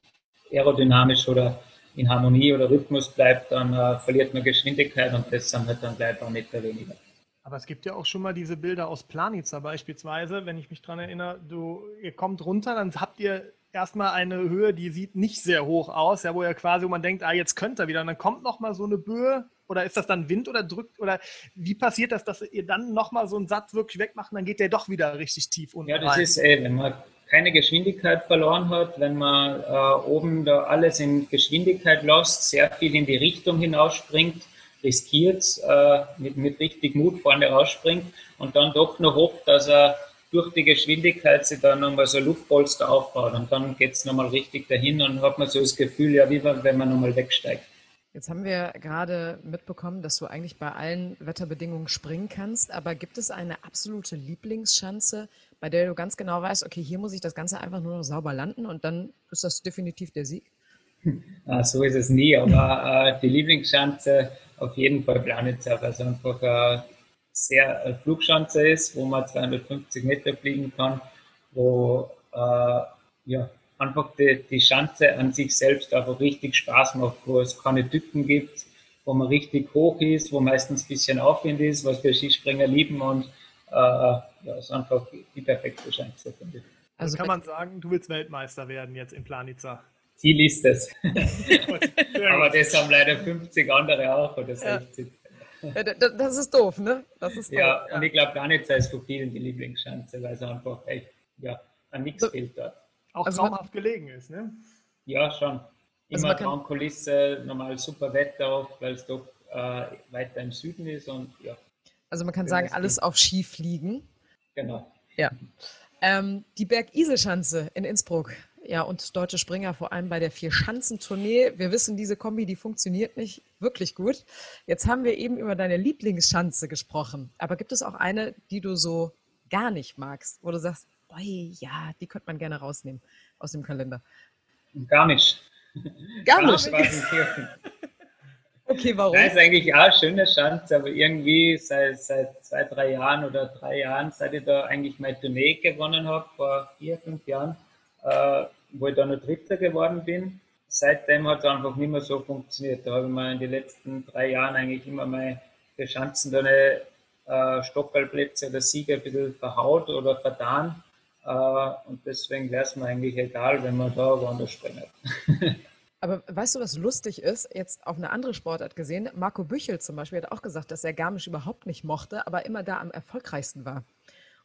aerodynamisch oder in Harmonie oder Rhythmus bleibt, dann äh, verliert man Geschwindigkeit und das sind halt dann gleich ein paar Meter weniger. Aber es gibt ja auch schon mal diese Bilder aus Planica beispielsweise, wenn ich mich daran erinnere, du, ihr kommt runter, dann habt ihr erstmal eine Höhe, die sieht nicht sehr hoch aus, ja, wo ihr quasi, wo man denkt, ah, jetzt könnt ihr wieder. Und dann kommt nochmal so eine Böe oder ist das dann Wind oder drückt oder wie passiert das, dass ihr dann nochmal so einen Satz wirklich wegmacht und dann geht der doch wieder richtig tief unten Ja, das rein. ist, ey, wenn man keine Geschwindigkeit verloren hat, wenn man äh, oben da alles in Geschwindigkeit lässt, sehr viel in die Richtung hinausspringt, riskiert, äh, mit, mit richtig Mut vorne rausspringt und dann doch noch hofft, dass er durch die Geschwindigkeit sich dann nochmal so Luftpolster aufbaut und dann geht es nochmal richtig dahin und hat man so das Gefühl, ja, wie wenn man nochmal wegsteigt. Jetzt haben wir gerade mitbekommen, dass du eigentlich bei allen Wetterbedingungen springen kannst, aber gibt es eine absolute Lieblingsschanze, bei der du ganz genau weißt, okay, hier muss ich das Ganze einfach nur noch sauber landen und dann ist das definitiv der Sieg? Ah, so ist es nie, aber äh, die Lieblingsschanze auf jeden Fall Planitzer, weil es einfach eine sehr eine Flugschanze ist, wo man 250 Meter fliegen kann, wo äh, ja, einfach die, die Schanze an sich selbst einfach richtig Spaß macht, wo es keine Tücken gibt, wo man richtig hoch ist, wo meistens ein bisschen Aufwind ist, was wir Skispringer lieben und äh, ja, ist einfach die perfekte Schanze, finde ich. Also kann man sagen, du willst Weltmeister werden jetzt in Planica. Ziel ist es. Aber das haben leider 50 andere auch oder 60. Ja. Das ist doof, ne? Das ist doof, ja, ja, und ich glaube, Planica ist für vielen die Lieblingsschanze, weil es einfach echt ja, an nichts so, fehlt dort auch also traumhaft gelegen ist, ne? Ja, schon. Also Immer also Traumkulisse, normal super Wetter auch, weil es doch äh, weiter im Süden ist und ja. Also man kann sagen, alles auf Ski fliegen. Genau. Ja. Ähm, die Bergiselschanze in Innsbruck. Ja, und deutsche Springer vor allem bei der Vier-Schanzentournee. Wir wissen, diese Kombi, die funktioniert nicht wirklich gut. Jetzt haben wir eben über deine Lieblingsschanze gesprochen. Aber gibt es auch eine, die du so gar nicht magst, wo du sagst, Oi, ja, die könnte man gerne rausnehmen aus dem Kalender. Gar nicht. Gar nicht. okay, warum? Das ist eigentlich auch eine schöne Chance, aber irgendwie seit, seit zwei, drei Jahren oder drei Jahren, seit ich da eigentlich meine Tournee gewonnen habe, vor vier, fünf Jahren, äh, wo ich da noch Dritter geworden bin, seitdem hat es einfach nicht mehr so funktioniert. Da habe ich mir in den letzten drei Jahren eigentlich immer meine Chancen da eine äh, oder Sieger ein bisschen verhaut oder vertan. Äh, und deswegen wäre es mir eigentlich egal, wenn man da woanders springt. Aber weißt du, was lustig ist? Jetzt auf eine andere Sportart gesehen. Marco Büchel zum Beispiel hat auch gesagt, dass er Garmisch überhaupt nicht mochte, aber immer da am erfolgreichsten war.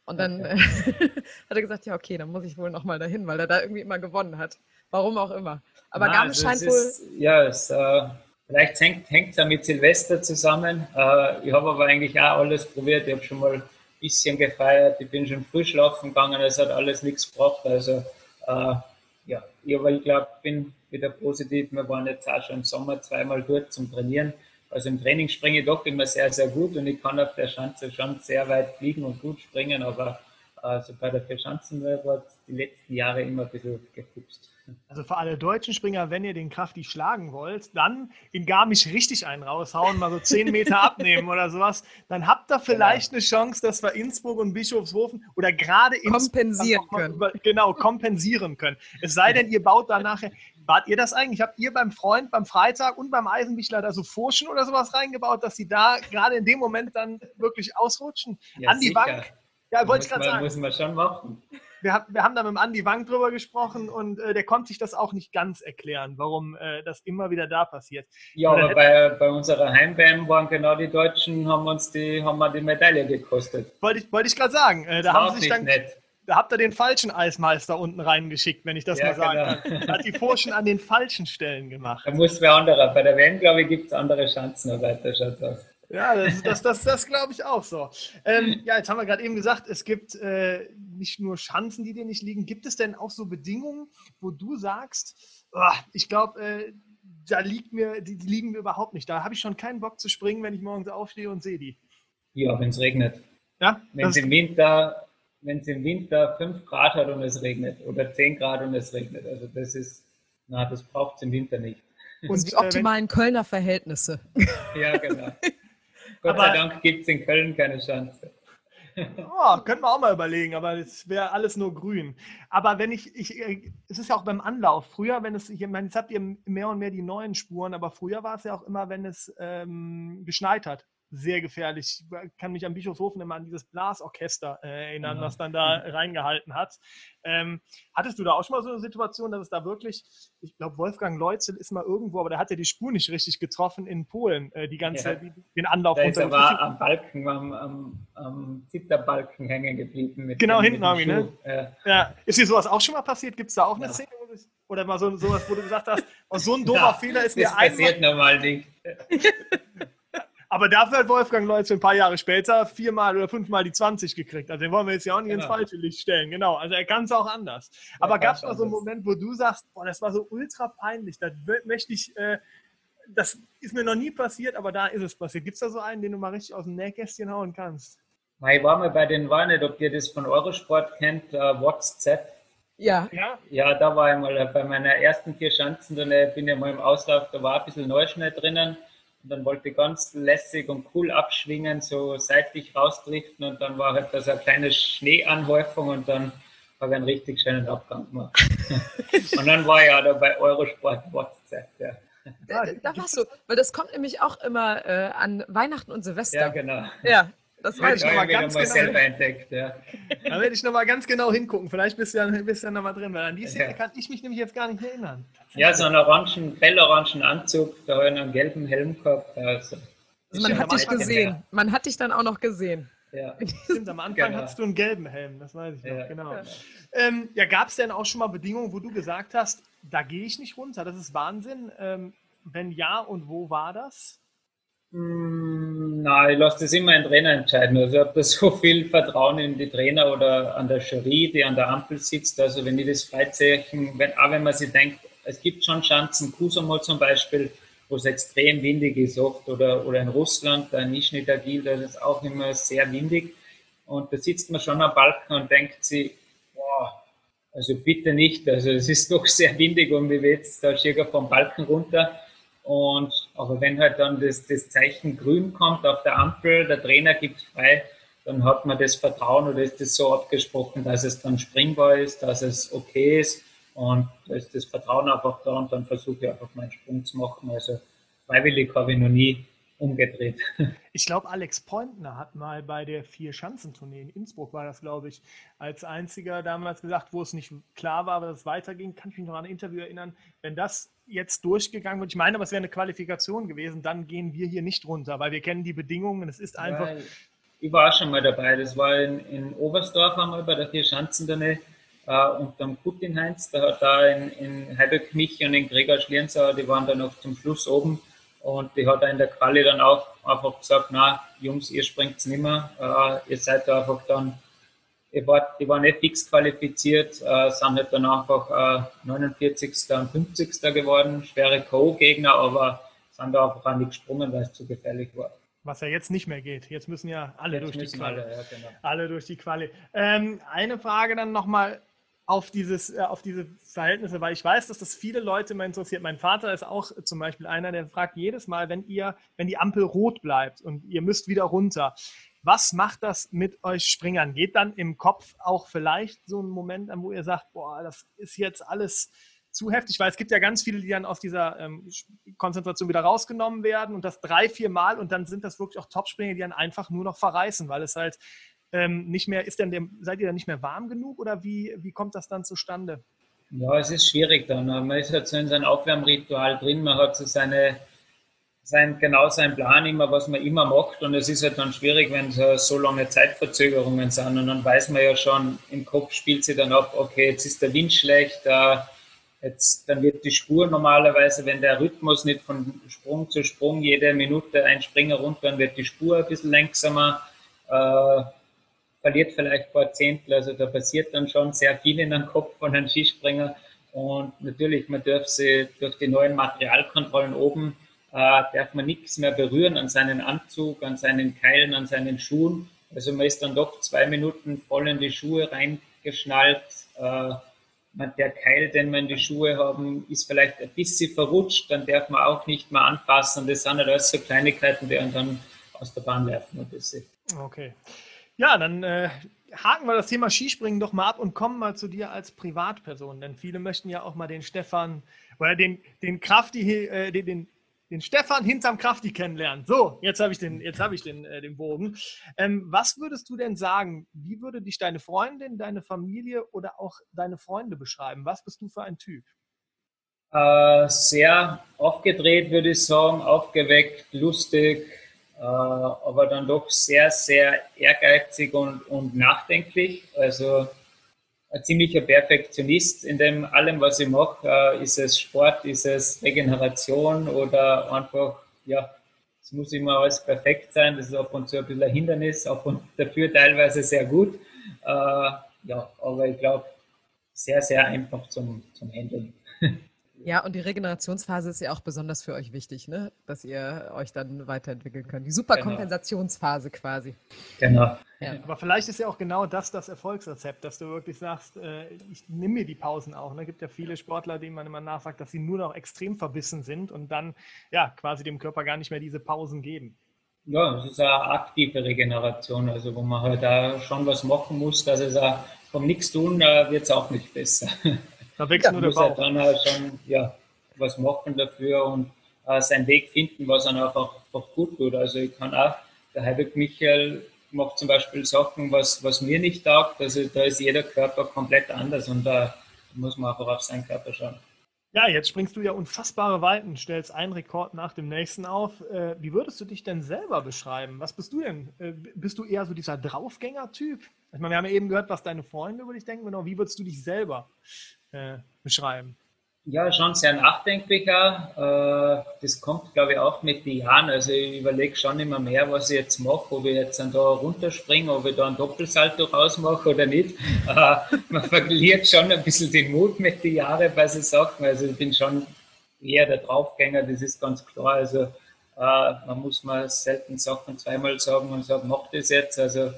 Und dann okay. hat er gesagt, ja, okay, dann muss ich wohl nochmal dahin, weil er da irgendwie immer gewonnen hat. Warum auch immer. Aber Na, Garmisch scheint wohl. Ist, ja, es, äh, vielleicht hängt es ja mit Silvester zusammen. Äh, ich habe aber eigentlich auch alles probiert. Ich habe schon mal bisschen gefeiert. Ich bin schon früh schlafen gegangen. Es hat alles nichts gebracht. Also, äh, ja, ich, aber ich glaube, bin wieder positiv. Wir waren jetzt auch schon im Sommer zweimal dort zum Trainieren. Also im Training springe ich doch immer sehr, sehr gut und ich kann auf der Schanze schon sehr weit fliegen und gut springen, aber also bei der Vierschanzenwelt hat die letzten Jahre immer ein bisschen gepupst. Also für alle deutschen Springer, wenn ihr den Kraftig schlagen wollt, dann in Garmisch richtig einen raushauen, mal so 10 Meter abnehmen oder sowas. Dann habt ihr vielleicht genau. eine Chance, dass wir Innsbruck und Bischofshofen oder gerade kompensieren können. Über, genau, kompensieren können. Es sei denn, ihr baut da nachher. Wart ihr das eigentlich? Habt ihr beim Freund, beim Freitag und beim Eisenbichler da so Furschen oder sowas reingebaut, dass sie da gerade in dem Moment dann wirklich ausrutschen? Ja, An die sicher. Bank? Ja, wollte ich gerade sagen. Muss man schon machen wir, wir haben da mit dem Andi Wang drüber gesprochen und äh, der konnte sich das auch nicht ganz erklären, warum äh, das immer wieder da passiert. Ja, aber bei, bei unserer Heim-WM waren genau die Deutschen, haben uns die, haben wir die Medaille gekostet. Wollte ich, wollte ich gerade sagen. Äh, da haben sich dann, nett. Da habt ihr den falschen Eismeister unten reingeschickt, wenn ich das ja, mal sagen genau. kann. Hat die Forschen an den falschen Stellen gemacht. Da muss wer anderer. Bei der WM, glaube ich, gibt es andere Chancen, aber weiter schaut aus. Ja, das, das, das, das glaube ich auch so. Ähm, ja, jetzt haben wir gerade eben gesagt, es gibt äh, nicht nur Chancen, die dir nicht liegen. Gibt es denn auch so Bedingungen, wo du sagst, oh, ich glaube, äh, da liegt mir, die, die, liegen mir überhaupt nicht. Da habe ich schon keinen Bock zu springen, wenn ich morgens aufstehe und sehe die. Ja, wenn es regnet. Ja? Wenn es im Winter, wenn es im Winter 5 Grad hat und es regnet oder 10 Grad und es regnet. Also das ist, na, das braucht es im Winter nicht. Und die optimalen äh, Kölner Verhältnisse. Ja, genau. Gott aber, sei Dank gibt es in Köln keine Chance. Oh, könnten wir auch mal überlegen, aber es wäre alles nur grün. Aber wenn ich, ich, äh, es ist ja auch beim Anlauf. Früher, wenn es, ich meine, jetzt habt ihr mehr und mehr die neuen Spuren, aber früher war es ja auch immer, wenn es ähm, geschneit hat sehr gefährlich. Ich kann mich an Bischofshofen immer an dieses Blasorchester äh, erinnern, ja. was dann da reingehalten hat. Ähm, hattest du da auch schon mal so eine Situation, dass es da wirklich, ich glaube, Wolfgang Leutzel ist mal irgendwo, aber der hat ja die Spur nicht richtig getroffen in Polen, äh, die ganze, ja. die, den Anlauf. Da ist er war am Balken, am, am, am Zitterbalken hängen geblieben. genau, hinten haben wir, ne? Ja. ja. Ist dir sowas auch schon mal passiert? Gibt es da auch eine Szene? Oder mal so sowas, wo du gesagt hast, oh, so ein doofer Fehler ist mir einmal... Das passiert normal nicht. Aber dafür hat Wolfgang Leutz ein paar Jahre später viermal oder fünfmal die 20 gekriegt. Also den wollen wir jetzt ja auch nicht genau. ins falsche Licht stellen. Genau. Also er kann es auch anders. Aber gab es mal so einen Moment, wo du sagst, boah, das war so ultra peinlich, das möchte ich, äh, das ist mir noch nie passiert, aber da ist es passiert. Gibt es da so einen, den du mal richtig aus dem Nähkästchen hauen kannst? Ich war mal bei den, war nicht, ob ihr das von Eurosport kennt, uh, WhatsApp. Ja. ja. Ja, da war ich mal bei meiner ersten vier Schanzen, da bin ich mal im Auslauf, da war ein bisschen Neuschnee drinnen und dann wollte ich ganz lässig und cool abschwingen, so seitlich rausdriften und dann war halt da so eine kleine Schneeanhäufung und dann habe ich einen richtig schönen Abgang gemacht. und dann war ja da bei Eurosport WhatsApp. Ja. Da, da warst du, weil das kommt nämlich auch immer äh, an Weihnachten und Silvester. Ja, genau. Ja, das werde ich nochmal ganz genau. Selber entdeckt, ja. Da werde ich nochmal ganz genau hingucken. Vielleicht bist du ja, bist ja nochmal drin, weil an die Szene ja. kann ich mich nämlich jetzt gar nicht mehr erinnern. Ja, so einen orangen, grellorangen Anzug, da einen gelben Helm gehabt. Also, also man hat dich gesehen. Ja. Man hat dich dann auch noch gesehen. Ja. Stimmt, am Anfang genau. hattest du einen gelben Helm, das weiß ich noch, ja. genau. Ja, ähm, ja gab es denn auch schon mal Bedingungen, wo du gesagt hast, da gehe ich nicht runter, das ist Wahnsinn. Ähm, wenn ja, und wo war das? Hm, nein, ich lasse das immer ein Trainer entscheiden. Also ich habe da so viel Vertrauen in die Trainer oder an der Jury, die an der Ampel sitzt. Also wenn ich das Freizeichen, wenn, auch wenn man sich denkt, es gibt schon Chancen, Kusamo zum Beispiel, wo es extrem windig ist oft, oder, oder in Russland, da in Nischni Tagil, da ist es auch immer sehr windig. Und da sitzt man schon am Balken und denkt sich, boah, also bitte nicht, also es ist doch sehr windig und wir jetzt da schier vom Balken runter. Und aber wenn halt dann das, das Zeichen grün kommt auf der Ampel, der Trainer gibt frei, dann hat man das Vertrauen oder ist das so abgesprochen, dass es dann springbar ist, dass es okay ist. Und da ist das Vertrauen einfach da und dann versuche ich einfach meinen Sprung zu machen. Also freiwillig habe ich noch nie umgedreht. Ich glaube, Alex Pointner hat mal bei der Vier-Schanzentournee in Innsbruck, war das, glaube ich, als einziger damals gesagt, wo es nicht klar war, dass es weiterging. Kann ich mich noch an ein Interview erinnern. Wenn das jetzt durchgegangen wird, ich meine, aber es wäre eine Qualifikation gewesen, dann gehen wir hier nicht runter, weil wir kennen die Bedingungen. Es ist einfach. Weil ich war schon mal dabei. Das war in, in Oberstdorf einmal bei der Vier-Schanzentournee äh, und am Putin Heinz. Da hat da in, in Heiberg mich und in Gregor Schlierenzauer, die waren dann noch zum Schluss oben und die hat in der Quali dann auch einfach gesagt, na Jungs, ihr springt nicht mehr, äh, ihr seid da einfach dann, ihr wart, die waren nicht fix qualifiziert, äh, sind halt dann einfach äh, 49. und 50. geworden, schwere Co-Gegner, aber sind da einfach auch nicht gesprungen, weil es zu gefährlich war. Was ja jetzt nicht mehr geht. Jetzt müssen ja alle jetzt durch die Quali. Alle, ja, genau. alle, durch die Quali. Ähm, eine Frage dann nochmal auf, dieses, äh, auf diese Verhältnisse, weil ich weiß, dass das viele Leute immer interessiert. Mein Vater ist auch zum Beispiel einer, der fragt jedes Mal, wenn ihr, wenn die Ampel rot bleibt und ihr müsst wieder runter, was macht das mit euch Springern? Geht dann im Kopf auch vielleicht so ein Moment an, wo ihr sagt, boah, das ist jetzt alles zu heftig, weil es gibt ja ganz viele, die dann aus dieser ähm, Konzentration wieder rausgenommen werden und das drei, vier Mal und dann sind das wirklich auch Topspringer, die dann einfach nur noch verreißen, weil es halt ähm, nicht mehr, ist denn dem, seid ihr dann nicht mehr warm genug oder wie, wie kommt das dann zustande? Ja, es ist schwierig dann. Man ist halt so in seinem Aufwärmritual drin, man hat so seine, sein, genau seinen Plan immer, was man immer macht und es ist halt dann schwierig, wenn so, so lange Zeitverzögerungen sind und dann weiß man ja schon, im Kopf spielt sie dann ab, okay, jetzt ist der Wind schlecht, äh, jetzt, dann wird die Spur normalerweise, wenn der Rhythmus nicht von Sprung zu Sprung jede Minute ein Springer runter, dann wird die Spur ein bisschen langsamer. Äh, verliert vielleicht ein paar Zehntel. Also da passiert dann schon sehr viel in den Kopf von einem Skispringer. Und natürlich, man darf sie durch die neuen Materialkontrollen oben, äh, darf man nichts mehr berühren an seinen Anzug, an seinen Keilen, an seinen Schuhen. Also man ist dann doch zwei Minuten voll in die Schuhe reingeschnallt. Äh, der Keil, den wir in die Schuhe haben, ist vielleicht ein bisschen verrutscht, dann darf man auch nicht mehr anfassen. Das sind halt alles so Kleinigkeiten, die einen dann aus der Bahn werfen. Okay. Ja, dann äh, haken wir das Thema Skispringen doch mal ab und kommen mal zu dir als Privatperson. Denn viele möchten ja auch mal den Stefan oder den, den Krafti, äh, den, den, den Stefan hinterm Krafti kennenlernen. So, jetzt habe ich den, jetzt habe ich den, äh, den Bogen. Ähm, was würdest du denn sagen? Wie würde dich deine Freundin, deine Familie oder auch deine Freunde beschreiben? Was bist du für ein Typ? Äh, sehr aufgedreht, würde ich sagen, aufgeweckt, lustig, aber dann doch sehr, sehr ehrgeizig und, und nachdenklich. Also ein ziemlicher Perfektionist in dem allem, was ich mache. Äh, ist es Sport, ist es Regeneration oder einfach, ja, es muss immer alles perfekt sein. Das ist ab und zu ein bisschen ein Hindernis, ab und dafür teilweise sehr gut. Äh, ja, aber ich glaube, sehr, sehr einfach zum, zum Handeln. Ja, und die Regenerationsphase ist ja auch besonders für euch wichtig, ne? dass ihr euch dann weiterentwickeln könnt. Die Superkompensationsphase genau. quasi. Genau. Ja. Aber vielleicht ist ja auch genau das das Erfolgsrezept, dass du wirklich sagst, äh, ich nehme mir die Pausen auch. Es ne? gibt ja viele Sportler, denen man immer nachsagt, dass sie nur noch extrem verbissen sind und dann ja quasi dem Körper gar nicht mehr diese Pausen geben. Ja, es ist eine aktive Regeneration, also wo man halt da schon was machen muss, dass es auch vom Nichts tun äh, wird es auch nicht besser. Da wächst ja, nur der muss Bauch. dann halt schon ja, was machen dafür und äh, seinen Weg finden, was einem einfach, einfach gut tut. Also ich kann auch, der Heidelberg Michael macht zum Beispiel Sachen, was, was mir nicht taugt. Also da ist jeder Körper komplett anders und da muss man einfach auf seinen Körper schauen. Ja, jetzt springst du ja unfassbare Weiten, stellst einen Rekord nach dem nächsten auf. Äh, wie würdest du dich denn selber beschreiben? Was bist du denn? Äh, bist du eher so dieser Draufgänger-Typ? Ich meine, wir haben ja eben gehört, was deine Freunde über dich denken. Genau, wie würdest du dich selber äh, beschreiben? Ja, schon sehr nachdenklicher. Äh, das kommt, glaube ich, auch mit den Jahren. Also ich überlege schon immer mehr, was ich jetzt mache, ob ich jetzt dann da runterspringe, ob ich da einen Doppelsalto rausmache oder nicht. Äh, man verliert schon ein bisschen den Mut mit den Jahren bei so Sachen. Also ich bin schon eher der Draufgänger, das ist ganz klar. Also äh, man muss mal selten Sachen zweimal sagen und sagen, mach das jetzt. Also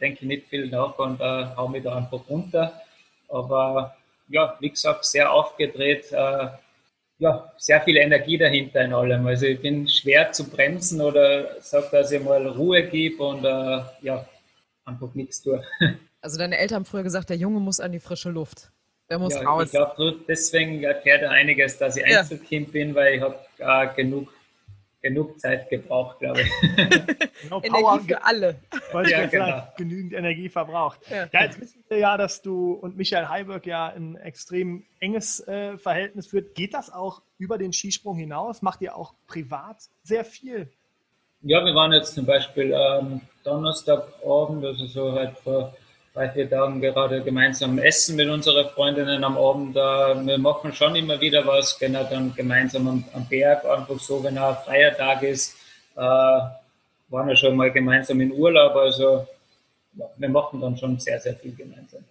denke ich nicht viel nach und hau mich da einfach runter. Aber ja, wie gesagt, sehr aufgedreht. Äh, ja, sehr viel Energie dahinter in allem. Also ich bin schwer zu bremsen oder sage, dass ich mal Ruhe gebe und äh, ja, einfach nichts tue. Also deine Eltern haben früher gesagt, der Junge muss an die frische Luft. Der muss ja, raus. Ich glaube, deswegen erklärt er einiges, dass ich ja. Einzelkind bin, weil ich habe äh, genug genug Zeit gebraucht, glaube ich. genau, Energie für alle. Weil ja, genau. genügend Energie verbraucht. Ja. ja. jetzt wissen wir ja, dass du und Michael Heiberg ja ein extrem enges äh, Verhältnis führt. Geht das auch über den Skisprung hinaus? Macht ihr auch privat sehr viel? Ja, wir waren jetzt zum Beispiel ähm, Donnerstagabend, also so halt vor drei, vier Tagen gerade gemeinsam essen mit unseren Freundinnen am Abend. Wir machen schon immer wieder was, gehen dann gemeinsam am, am, Berg, einfach so, wenn ein freier Tag ist. Äh, waren ja schon mal gemeinsam in Urlaub, also ja, wir machen dann schon sehr, sehr viel gemeinsam.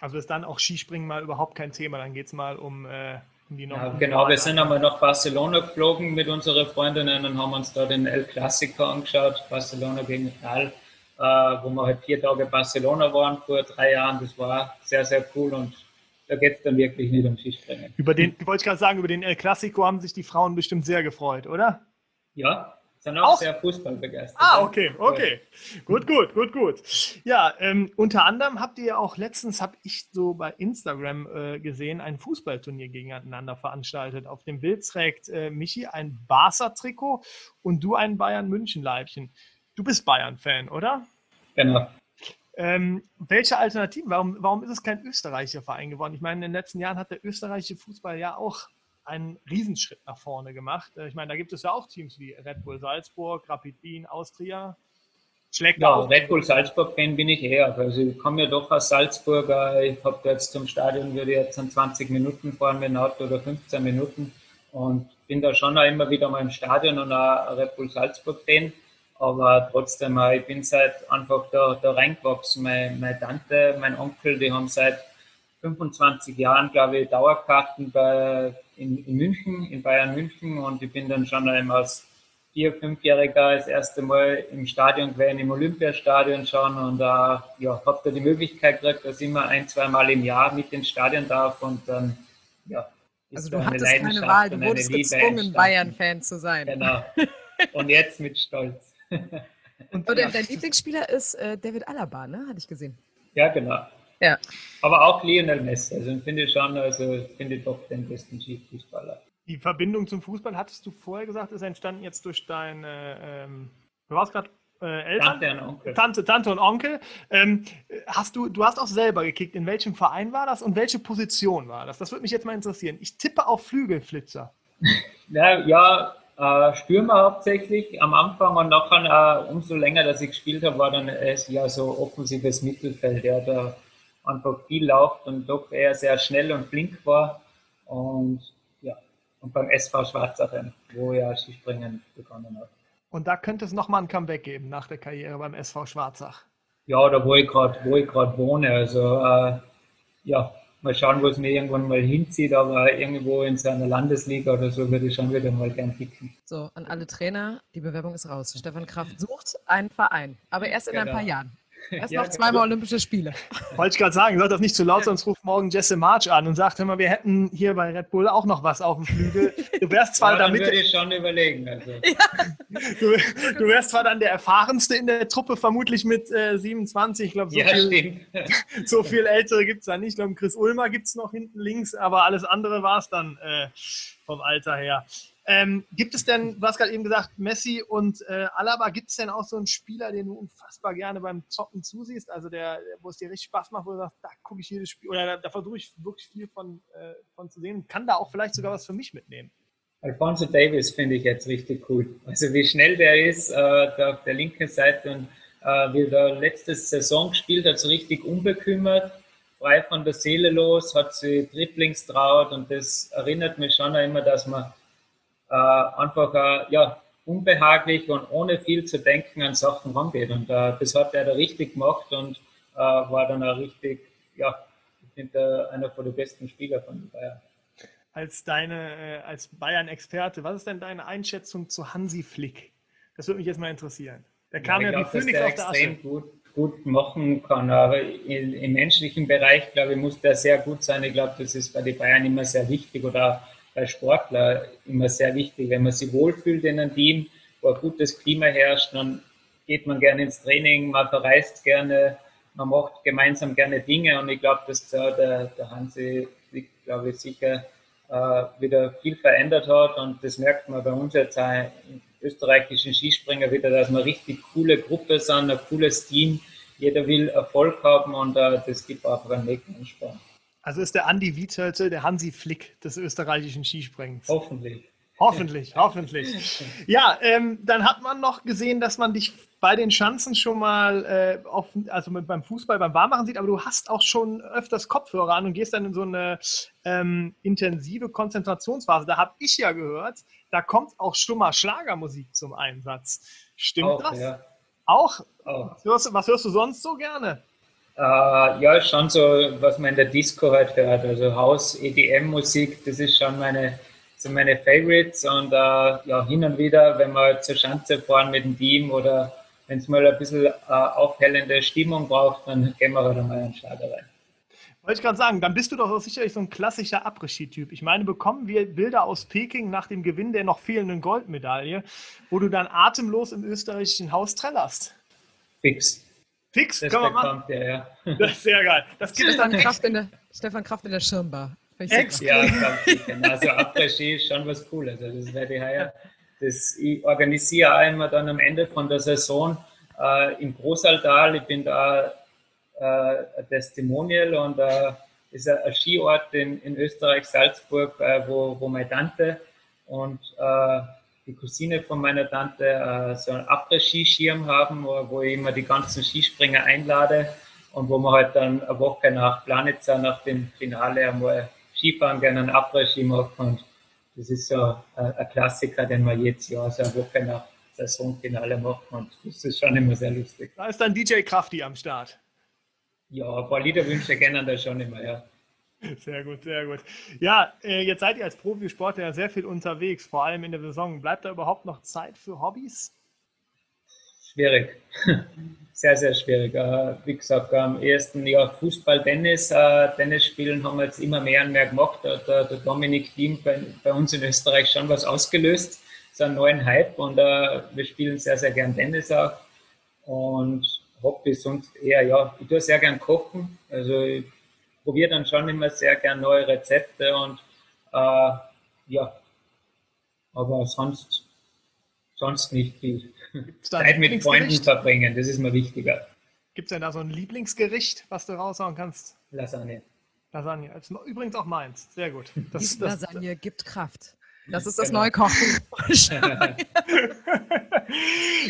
Also ist dann auch Skispringen mal überhaupt kein Thema, dann geht es mal um, äh, um die ja, Genau, wir sind einmal nach Barcelona geflogen mit unseren Freundinnen und haben uns da den El Clasico angeschaut, Barcelona gegen Real wo wir halt vier Tage Barcelona waren vor drei Jahren. Das war sehr, sehr cool und da geht es dann wirklich nicht um Skispringen. Über den, wollte ich gerade sagen, über den El Clasico haben sich die Frauen bestimmt sehr gefreut, oder? Ja, sind auch, auch? sehr Fußball begeistert. Ah, okay, okay. Gut, gut, gut, gut. Ja, ähm, unter anderem habt ihr auch letztens, habe ich so bei Instagram äh, gesehen, ein Fußballturnier gegeneinander veranstaltet. Auf dem Bild trägt äh, Michi ein Barca-Trikot und du ein Bayern-München-Leibchen. Du bist Bayern-Fan, oder? Genau. Ähm, welche Alternativen? Warum, warum ist es kein österreichischer Verein geworden? Ich meine, in den letzten Jahren hat der österreichische Fußball ja auch einen Riesenschritt nach vorne gemacht. Äh, ich meine, da gibt es ja auch Teams wie Red Bull Salzburg, Rapid Wien, Austria. Schlägt ja, auch. Red Bull Salzburg-Fan bin ich eher. Also ich komme ja doch aus Salzburg. Ich habe jetzt zum Stadion, würde jetzt an 20 Minuten fahren mit dem Auto oder 15 Minuten und bin da schon auch immer wieder mal im Stadion und auch Red Bull Salzburg-Fan. Aber trotzdem, äh, ich bin seit einfach da, da reingewachsen. Meine, meine Tante, mein Onkel, die haben seit 25 Jahren, glaube ich, Dauerkarten bei, in, in München, in Bayern München. Und ich bin dann schon einmal als vier-, fünfjähriger das erste Mal im Stadion gewesen, im Olympiastadion schon. Und äh, ja, habe da die Möglichkeit gekriegt, dass ich immer ein, zwei Mal im Jahr mit ins Stadion darf. Und dann, ja, also du hattest keine Wahl, du wurdest gezwungen, Bayern-Fan zu sein. Genau. Und jetzt mit Stolz. Und dein Lieblingsspieler ist äh, David Alaba, ne? Hatte ich gesehen. Ja, genau. Ja. Aber auch Lionel Messi. Also finde ich schon, also finde ich doch den besten Fußballer. Die Verbindung zum Fußball, hattest du vorher gesagt, ist entstanden jetzt durch deine, ähm, du warst gerade äh, Eltern? Tante und Onkel. Tante, Tante und Onkel. Ähm, hast du, du hast auch selber gekickt. In welchem Verein war das und welche Position war das? Das würde mich jetzt mal interessieren. Ich tippe auf Flügelflitzer. ja, ja, äh, Stürmer hauptsächlich am Anfang und nachher, äh, umso länger, dass ich gespielt habe, war dann es ja so offensives Mittelfeld, der da einfach viel läuft und doch eher sehr schnell und flink war. Und ja, und beim SV Schwarzachen, wo ja Skispringen begonnen hat. Und da könnte es nochmal ein Comeback geben nach der Karriere beim SV Schwarzach. Ja, da wo ich gerade wohne. Also äh, ja, mal schauen, wo es mir irgendwann mal hinzieht, aber irgendwo in seiner Landesliga oder so würde ich schon wieder mal gern kicken. So, an alle Trainer, die Bewerbung ist raus. Stefan Kraft sucht einen Verein, aber erst in genau. ein paar Jahren. Erst ja, noch zweimal genau. Olympische Spiele. Wollte ich gerade sagen, soll das nicht zu laut, sonst ruft morgen Jesse March an und sagt immer, wir hätten hier bei Red Bull auch noch was auf dem Flügel. Du wärst zwar ja, damit. würde ich schon überlegen. Also. Ja. Du, du, wärst zwar dann der erfahrenste in der Truppe, vermutlich mit äh, 27. Ich glaube, so, ja, viel, so viel Ältere gibt es da nicht. Ich glaube, Chris Ulmer gibt es noch hinten links, aber alles andere war es dann äh, vom Alter her. Ähm, gibt es denn, du hast gerade eben gesagt, Messi und äh, Alaba, gibt es denn auch so einen Spieler, den du unfassbar gerne beim Zocken zusiehst? Also der, wo es dir richtig Spaß macht, wo du sagst, da gucke ich jedes Spiel oder da, da versuche ich wirklich viel von, äh, von zu sehen. Kann da auch vielleicht sogar was für mich mitnehmen. Alfonso Davis finde ich jetzt richtig cool. Also wie schnell der ist, äh, da auf der linken Seite und äh, wie der letzte Saison gespielt hat, so richtig unbekümmert, frei von der Seele los, hat sie Dribblings traut und das erinnert mich schon immer, dass man äh, einfach äh, ja, unbehaglich und ohne viel zu denken an Sachen rangeht. Und äh, das hat er da richtig gemacht und äh, war dann auch richtig, ja, ich finde, einer von den besten Spieler von Bayern. Als deine, äh, als Bayern-Experte, was ist denn deine Einschätzung zu Hansi Flick? Das würde mich jetzt mal interessieren. Der kam ja, ja glaub, wie Phoenix auf der Asche. Gut, gut machen kann, aber im menschlichen Bereich, glaube ich, muss der sehr gut sein. Ich glaube, das ist bei den Bayern immer sehr wichtig oder bei Sportler immer sehr wichtig. Wenn man sich wohlfühlt in einem Team, wo ein gutes Klima herrscht, dann geht man gerne ins Training, man verreist gerne, man macht gemeinsam gerne Dinge und ich glaube, dass der, der Hansi, glaube ich, sicher äh, wieder viel verändert hat und das merkt man bei uns jetzt auch österreichischen Skispringer wieder, dass wir eine richtig coole Gruppe sind, ein cooles Team. Jeder will Erfolg haben und äh, das gibt einfach einen mega Ansporn. Also ist der Andi Wietölzel der Hansi Flick des österreichischen Skisprings. Hoffentlich. Hoffentlich, hoffentlich. Ja, ähm, dann hat man noch gesehen, dass man dich bei den Schanzen schon mal äh, auf, also mit, beim Fußball, beim Warmmachen sieht, aber du hast auch schon öfters Kopfhörer an und gehst dann in so eine ähm, intensive Konzentrationsphase. Da habe ich ja gehört, da kommt auch stummer Schlagermusik zum Einsatz. Stimmt Auch, das? ja. Auch? Auch. Was hörst, was hörst du sonst so gerne? Äh, ja, schon so, was man in der Disco halt hört. Also Haus, EDM-Musik, das ist schon meine, so meine Favorites. Und äh, ja, hin und wieder, wenn wir zur Schanze fahren mit dem Team oder wenn es mal ein bisschen äh, aufhellende Stimmung braucht, dann gehen wir halt einmal einen Schlager rein. Wollte ich gerade sagen, dann bist du doch sicherlich so ein klassischer Après-Ski-Typ. Ich meine, bekommen wir Bilder aus Peking nach dem Gewinn der noch fehlenden Goldmedaille, wo du dann atemlos im österreichischen Haus trällerst. Fix. Fix, Das können wir machen. bekommt er, ja. Das ist sehr geil. Das gibt es Stefan dann Kraft in der, Stefan Kraft in der Schirmbar. Ex-. Ja. Also Après-Ski ist schon was Cooles. Also das werde ich heuer. Das, ich organisiere auch immer dann am Ende von der Saison äh, im Großaltal. Ich bin da äh, ein Testimonial und äh, ist ein, ein Skiort in, in Österreich, Salzburg, äh, wo, wo meine Tante und äh, die Cousine von meiner Tante äh, so einen Après-Ski-Schirm haben, wo, ich immer die ganzen Skispringer einlade und wo man halt dann eine Woche nach Planitzer, nach dem Finale einmal Skifahren gerne einen Après-Ski macht und das ist so ein, ein Klassiker, den man jedes Jahr so eine Woche nach Saisonfinale macht und das ist schon immer sehr lustig. Da ist dann DJ Krafti am Start. Ja, ein paar Liederwünsche kennen da schon immer, ja. Sehr gut, sehr gut. Ja, äh, jetzt seid ihr als Profisportler ja sehr viel unterwegs, vor allem in der Saison. Bleibt da überhaupt noch Zeit für Hobbys? Schwierig. Sehr, sehr schwierig. Äh, Wie gesagt, am ersten Jahr Fußball, Tennis. äh, Tennis spielen haben wir jetzt immer mehr und mehr gemacht. Der, Dominik Thiem bei, uns in Österreich schon was ausgelöst. So einen neuen Hype und wir spielen sehr, sehr gern Tennis auch. Und Hobby sonst eher, ja, ich tue sehr gern kochen. Also ich probiere dann schon immer sehr gern neue Rezepte und äh, ja, aber sonst, sonst nicht viel. Zeit mit Freunden verbringen, das ist mir wichtiger. Gibt es denn da so ein Lieblingsgericht, was du raushauen kannst? Lasagne. Lasagne. Das ist übrigens auch meins. Sehr gut. Das, das, Lasagne gibt Kraft. Das ist das Genau. neue Kochen.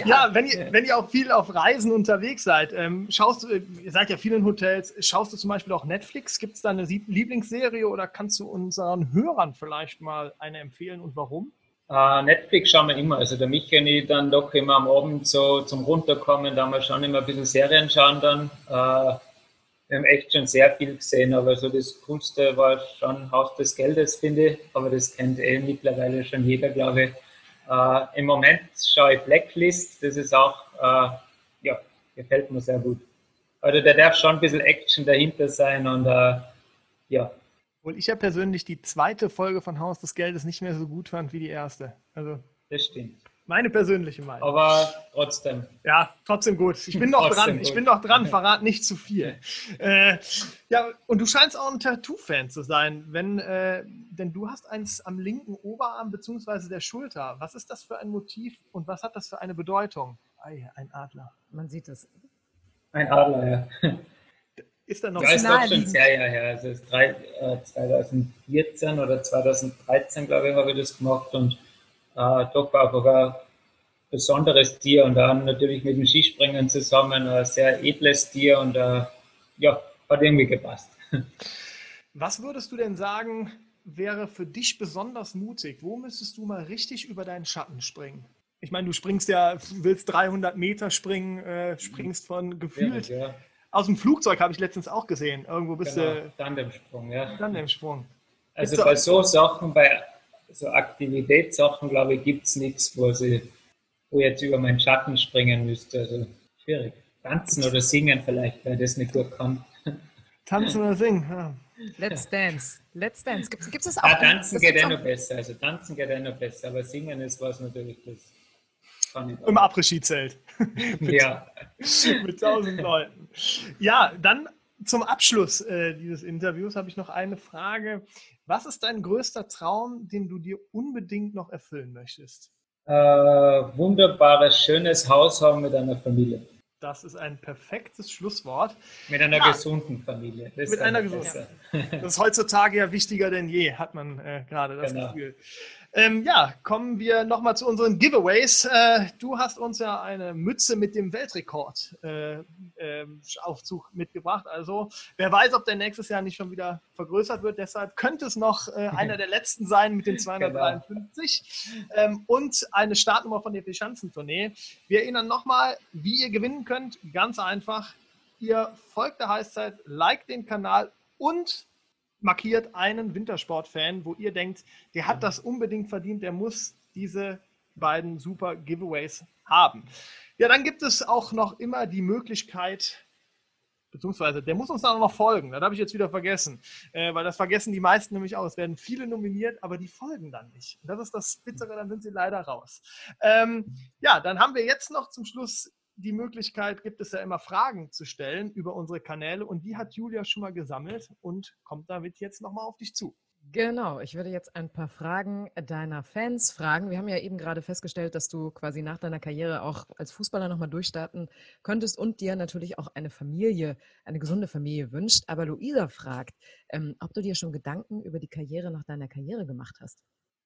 ja, wenn ihr, wenn ihr auch viel auf Reisen unterwegs seid, ähm, schaust du, ihr seid ja viel in Hotels, schaust du zum Beispiel auch Netflix? Gibt es da eine Lieblingsserie oder kannst du unseren Hörern vielleicht mal eine empfehlen und warum? Äh, Netflix schauen wir immer. Also der Michael und ich dann doch immer am Abend so zum Runterkommen, da wir schon immer ein bisschen Serien schauen dann. Äh, wir haben echt schon sehr viel gesehen, aber so das Coolste war schon Haus des Geldes, finde ich. Aber das kennt eh mittlerweile schon jeder, glaube ich. Äh, Im Moment schaue ich Blacklist, das ist auch, äh, ja, gefällt mir sehr gut. Also da darf schon ein bisschen Action dahinter sein und äh, ja, Obwohl ich ja persönlich die zweite Folge von Haus des Geldes nicht mehr so gut fand wie die erste. Also das stimmt. Meine persönliche Meinung. Aber trotzdem, Ja, trotzdem gut. Ich bin noch dran. Ich gut. bin noch dran. Verrat nicht zu viel. Äh, ja, und du scheinst auch ein Tattoo-Fan zu sein. Wenn, äh, denn du hast eins am linken Oberarm bzw. der Schulter. Was ist das für ein Motiv und was hat das für eine Bedeutung? Ei, ein Adler. Man sieht es. ein Adler, ja. Ist da noch Ja, ist doch schon sehr Jahre her. Also es ist drei, äh, 2014 oder 2013, glaube ich, habe ich das gemacht und äh, doch war einfach ein besonderes Tier und dann natürlich mit dem Skispringen zusammen ein sehr edles Tier und äh, ja, hat irgendwie gepasst. Was würdest du denn sagen, wäre für dich besonders mutig? Wo müsstest du mal richtig über deinen Schatten springen? Ich meine, du springst ja, willst 300 Meter springen, äh, springst von gefühlt. Ja, Aus dem Flugzeug habe ich letztens auch gesehen. Irgendwo bist genau. du Tandemsprung, ja. dann im Sprung. Also Gibt's bei so Sachen, bei so Aktivitätssachen, glaube ich, gibt es nichts, wo, sie, wo ich jetzt über meinen Schatten springen müsste. Also schwierig. Tanzen oder singen vielleicht, weil ich das nicht gut kann. Tanzen oder singen. Ja. Let's Dance. Let's Dance. Gibt es das auch? Ah, tanzen Das geht gibt's eh auch- noch besser. Also tanzen geht eh noch besser, aber singen ist was natürlich, das Im. Après-Ski-Zelt. Ja, Mit tausend Leuten. Ja, dann zum Abschluss äh, dieses Interviews habe ich noch eine Frage. Was ist dein größter Traum, den du dir unbedingt noch erfüllen möchtest? äh, wunderbares, schönes Haus haben mit einer Familie. Das ist ein perfektes Schlusswort. Mit einer ja. gesunden Familie. Das mit einer gesunden. Das ist heutzutage ja wichtiger denn je, hat man äh, gerade das genau. Gefühl. Ähm, ja, kommen wir nochmal zu unseren Giveaways. Äh, du hast uns ja eine Mütze mit dem Weltrekord äh, äh, Aufzug mitgebracht. Also wer weiß, ob der nächstes Jahr nicht schon wieder vergrößert wird. Deshalb könnte es noch äh, einer der letzten sein mit den 253. Genau. Ähm, und eine Startnummer von der Schanzentournee. Wir erinnern nochmal, wie ihr gewinnen könnt. Ganz einfach. Ihr folgt der Heißzeit, liked den Kanal und markiert einen Wintersport-Fan, wo ihr denkt, der hat das unbedingt verdient, der muss diese beiden super Giveaways haben. Ja, dann gibt es auch noch immer die Möglichkeit, beziehungsweise der muss uns dann auch noch folgen. Das habe ich jetzt wieder vergessen, äh, weil das vergessen die meisten nämlich auch. Es werden viele nominiert, aber die folgen dann nicht. Und das ist das Bittere, dann sind sie leider raus. Ähm, ja, dann haben wir jetzt noch zum Schluss die Möglichkeit gibt es ja immer Fragen zu stellen über unsere Kanäle und die hat Julia schon mal gesammelt und kommt damit jetzt nochmal auf dich zu. Genau, ich würde jetzt ein paar Fragen deiner Fans fragen. Wir haben ja eben gerade festgestellt, dass du quasi nach deiner Karriere auch als Fußballer nochmal durchstarten könntest und dir natürlich auch eine Familie, eine gesunde Familie wünscht. Aber Luisa fragt, ähm, ob du dir schon Gedanken über die Karriere nach deiner Karriere gemacht hast.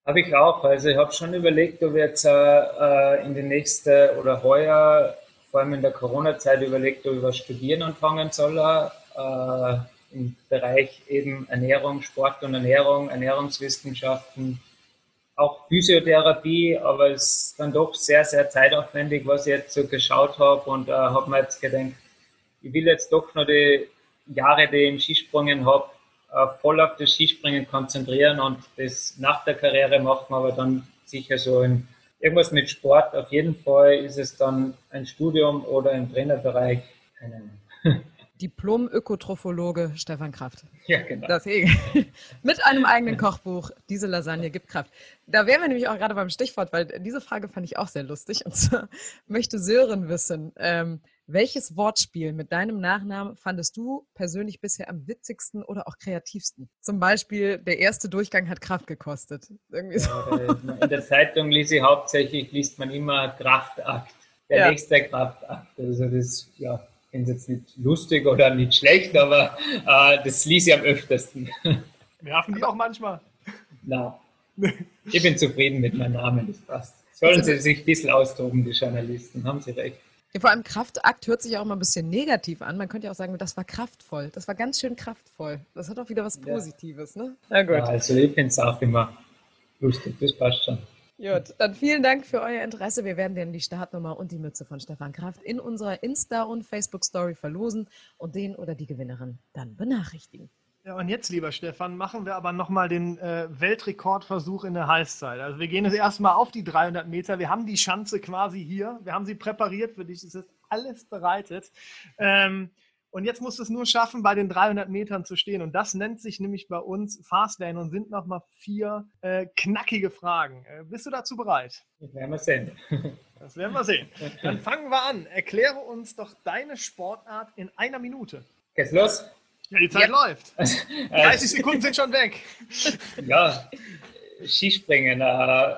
Habe ich auch. Also ich habe schon überlegt, ob jetzt äh, äh in den nächsten oder heuer vor allem in der Corona-Zeit überlegt, ob ich was studieren anfangen soll, äh, im Bereich eben Ernährung, Sport und Ernährung, Ernährungswissenschaften, auch Physiotherapie, aber es ist dann doch sehr, sehr zeitaufwendig, was ich jetzt so geschaut habe und äh, habe mir jetzt gedacht, ich will jetzt doch noch die Jahre, die ich im Skisprungen habe, äh, voll auf das Skispringen konzentrieren und das nach der Karriere machen, aber dann sicher so in irgendwas mit Sport. Auf jeden Fall ist es dann ein Studium oder im Trainerbereich. Keine Ahnung. Diplom-Ökotrophologe Stefan Kraft. Ja, genau. Deswegen. Mit einem eigenen Kochbuch. Diese Lasagne gibt Kraft. Da wären wir nämlich auch gerade beim Stichwort, weil diese Frage fand ich auch sehr lustig. Und zwar möchte Sören wissen, ähm, welches Wortspiel mit deinem Nachnamen fandest du persönlich bisher am witzigsten oder auch kreativsten? Zum Beispiel, der erste Durchgang hat Kraft gekostet. So. In der Zeitung lese ich hauptsächlich, liest man immer Kraftakt. Der ja. nächste Kraftakt. Also das, ja, finde es jetzt nicht lustig oder nicht schlecht, aber äh, das lese ich am öftesten. Werfen die auch manchmal? Na, ich bin zufrieden mit meinem Namen, das passt. Sollen sie sich ein bisschen austoben, die Journalisten, haben sie recht. Ja, vor allem Kraftakt hört sich auch immer ein bisschen negativ an. Man könnte ja auch sagen, das war kraftvoll. Das war ganz schön kraftvoll. Das hat auch wieder was Positives, ja. ne? Na gut. Ja, also ich finde es auch immer lustig, das passt schon. Gut, dann vielen Dank für euer Interesse. Wir werden dann die Startnummer und die Mütze von Stefan Kraft in unserer Insta- und Facebook-Story verlosen und den oder die Gewinnerin dann benachrichtigen. Ja, und jetzt, lieber Stefan, machen wir aber nochmal den äh, Weltrekordversuch in der Heißzeit. Also wir gehen jetzt erstmal auf die 300 Meter. Wir haben die Schanze quasi hier. Wir haben sie präpariert für dich. Es ist alles bereitet. Ähm, und jetzt musst du es nur schaffen, bei den 300 Metern zu stehen. Und das nennt sich nämlich bei uns Fastlane und sind nochmal vier äh, knackige Fragen. Äh, bist du dazu bereit? Das werden wir sehen. Das werden wir sehen. Dann fangen wir an. Erkläre uns doch deine Sportart in einer Minute. Geht's los? Ja, die Zeit ja. läuft. 30 Sekunden sind schon weg. Ja, Skispringen. Äh,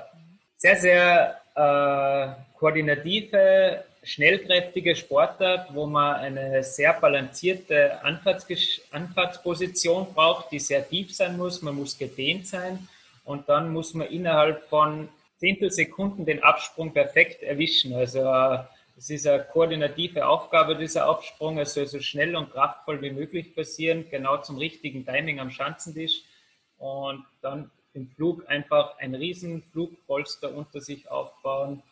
sehr, sehr äh, koordinative, schnellkräftige Sportart, wo man eine sehr balancierte Anfahrts Anfahrtsposition braucht, die sehr tief sein muss. Man muss gedehnt sein und dann muss man innerhalb von Zehntelsekunden den Absprung perfekt erwischen. Also äh, es ist eine koordinative Aufgabe, dieser Absprung. Es soll so schnell und kraftvoll wie möglich passieren, genau zum richtigen Timing am Schanzentisch. Und dann im Flug einfach ein riesen Flugpolster unter sich aufbauen,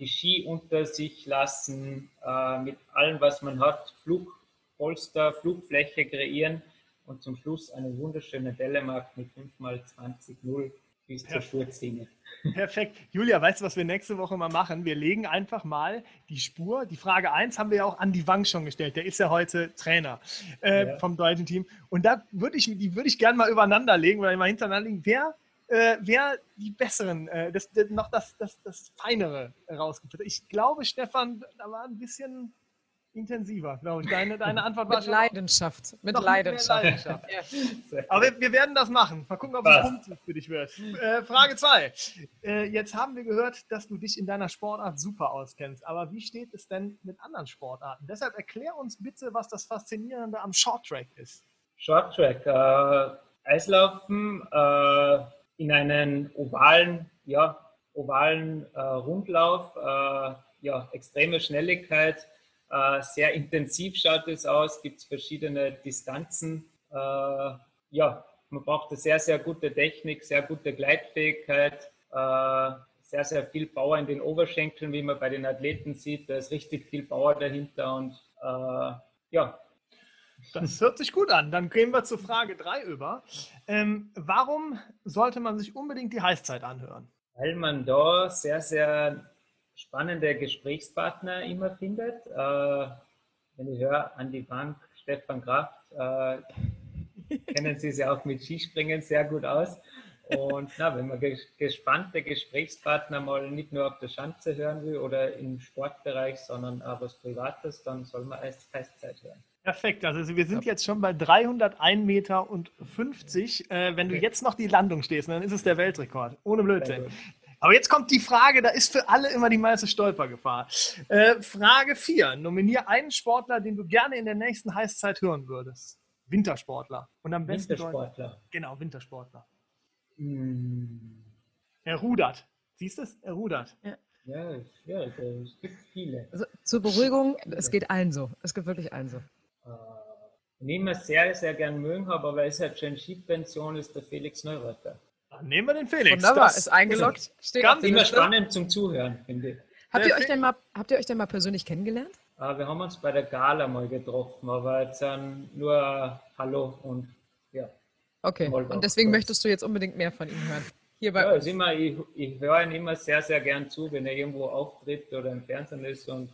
die Ski unter sich lassen, äh, mit allem, was man hat, Flugpolster, Flugfläche kreieren und zum Schluss eine wunderschöne Delle mit 5x20 0 bis zur Schurzähne. Perfekt. Julia, weißt du, was wir nächste Woche mal machen? Wir legen einfach mal die Spur. Die Frage 1 haben wir ja auch an die Wang schon gestellt. Der ist ja heute Trainer äh, ja. vom deutschen Team. Und da würde ich, die würde ich gerne mal übereinander legen oder mal hintereinander legen. Wer, äh, wer die besseren, äh, das, das, noch das, das, das Feinere rausgeführt hat. Ich glaube, Stefan, da war ein bisschen intensiver, glaube ich. Deine, deine Antwort war Mit schon Leidenschaft. Mit Leidenschaft. Leidenschaft. Ja. Aber wir, wir werden das machen. Mal gucken, ob es Punkt für dich wird. Äh, Frage 2. Äh, jetzt haben wir gehört, dass du dich in deiner Sportart super auskennst. Aber wie steht es denn mit anderen Sportarten? Deshalb erklär uns bitte, was das Faszinierende am Shorttrack ist. Shorttrack, äh, Eislaufen äh, in einen ovalen, ja, ovalen äh, Rundlauf, äh, ja, extreme Schnelligkeit, äh, sehr intensiv schaut es aus, gibt es verschiedene Distanzen. Äh, ja, man braucht eine sehr, sehr gute Technik, sehr gute Gleitfähigkeit, äh, sehr, sehr viel Power in den Oberschenkeln, wie man bei den Athleten sieht. Da ist richtig viel Power dahinter und äh, ja, Das hört sich gut an. Dann gehen wir zur Frage 3 über. Ähm, warum sollte man sich unbedingt die Heißzeit anhören? weil man da sehr, sehr spannende Gesprächspartner immer findet. Äh, wenn ich höre an die Bank Stefan Kraft, äh, kennen Sie sich auch mit Skispringen sehr gut aus. Und na, wenn man ges gespannte Gesprächspartner mal nicht nur auf der Schanze hören will oder im Sportbereich, sondern auch was Privates, dann soll man erst Heißzeit hören. Perfekt. Also wir sind jetzt schon bei 301 Meter und 50. Äh, wenn du jetzt noch die Landung stehst, dann ist es der Weltrekord. Ohne Blödsinn. Aber jetzt kommt die Frage, da ist für alle immer die meiste Stolpergefahr. Äh, Frage 4. Nominier einen Sportler, den du gerne in der nächsten Heißzeit hören würdest. Wintersportler. Und am besten Wintersportler. Genau, Wintersportler. Hm. Er rudert. Siehst du es? Er rudert. Ja, ja, es gibt viele. Also, zur Beruhigung, es geht allen so. Es geht wirklich allen so. Äh, ich immer sehr, sehr gern mögen habe, aber weil es halt schon Skipension ist, der Felix Neureuther. Nehmen wir den Felix. Wunderbar, Das- ist eingeloggt. Steht ganz Immer Liste. spannend zum Zuhören, finde ich. Habt ihr, euch denn mal, habt ihr euch denn mal persönlich kennengelernt? Äh, wir haben uns bei der Gala mal getroffen, aber jetzt dann nur Hallo und ja. Okay. Moldau, Und deswegen möchtest du jetzt unbedingt mehr von ihm hören. Hier bei Ja, uns. immer, ich, ich höre ihn immer sehr, sehr gern zu, wenn er irgendwo auftritt oder im Fernsehen ist und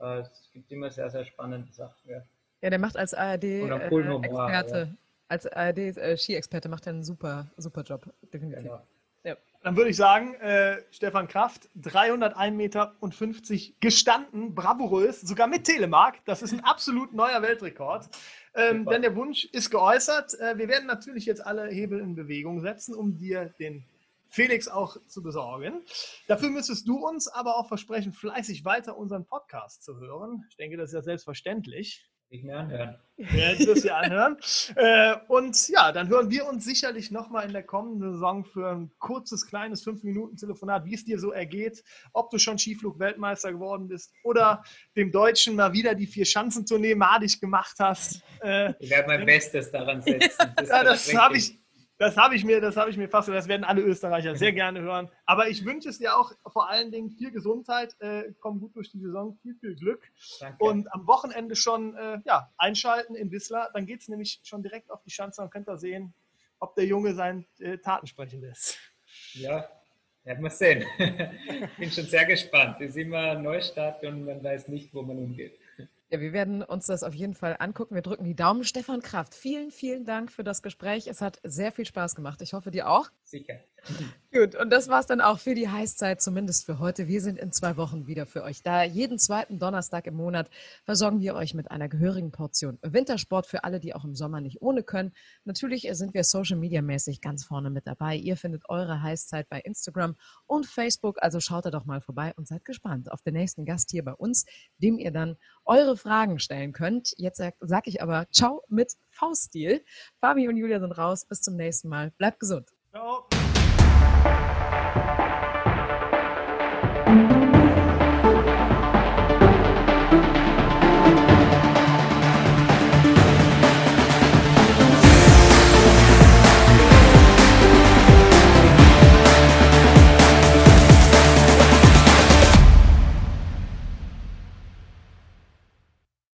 äh, es gibt immer sehr, sehr spannende Sachen. Ja. Ja, der macht als ARD-Experte, als ARD-Ski-Experte macht er einen super, super Job. Definitiv. Genau. Dann würde ich sagen, äh, Stefan Kraft, 301 Meter und 50 gestanden, bravourös, sogar mit Telemark. Das ist ein absolut neuer Weltrekord. Ähm, denn der Wunsch ist geäußert. Äh, wir werden natürlich jetzt alle Hebel in Bewegung setzen, um dir den Felix auch zu besorgen. Dafür müsstest du uns aber auch versprechen, fleißig weiter unseren Podcast zu hören. Ich denke, das ist ja selbstverständlich. Ich mir anhören. Wir werden das hier anhören. Äh, und ja, dann hören wir uns sicherlich nochmal in der kommenden Saison für ein kurzes, kleines 5-Minuten-Telefonat, wie es dir so ergeht, ob du schon Skiflug-Weltmeister geworden bist oder dem Deutschen mal wieder die Vier-Schanzentournee madig gemacht hast. Äh, Ich werde mein Bestes daran setzen. ja, das habe ich. Das habe ich mir, das habe ich mir fast, das werden alle Österreicher sehr gerne hören. Aber ich wünsche es dir auch vor allen Dingen viel Gesundheit, äh, komm gut durch die Saison, viel, viel Glück. Danke. Und am Wochenende schon äh, ja, einschalten in Wissler. Dann geht es nämlich schon direkt auf die Schanze und könnt ihr sehen, ob der Junge seinen äh, Taten sprechen lässt. Ja, werden wir sehen. Bin schon sehr gespannt. Es ist immer ein Neustart und man weiß nicht, wo man hingeht. Ja, wir werden uns das auf jeden Fall angucken. Wir drücken die Daumen. Stefan Kraft, vielen, vielen Dank für das Gespräch. Es hat sehr viel Spaß gemacht. Ich hoffe, dir auch. Sicher. Gut, und das war's dann auch für die Heißzeit, zumindest für heute. Wir sind in zwei Wochen wieder für euch da. Jeden zweiten Donnerstag im Monat versorgen wir euch mit einer gehörigen Portion Wintersport für alle, die auch im Sommer nicht ohne können. Natürlich sind wir Social Media mäßig ganz vorne mit dabei. Ihr findet eure Heißzeit bei Instagram und Facebook, also schaut da doch mal vorbei und seid gespannt auf den nächsten Gast hier bei uns, dem ihr dann eure Fragen stellen könnt. Jetzt sag, sag ich aber Ciao mit V-Stil. Fabi und Julia sind raus. Bis zum nächsten Mal. Bleibt gesund. thank you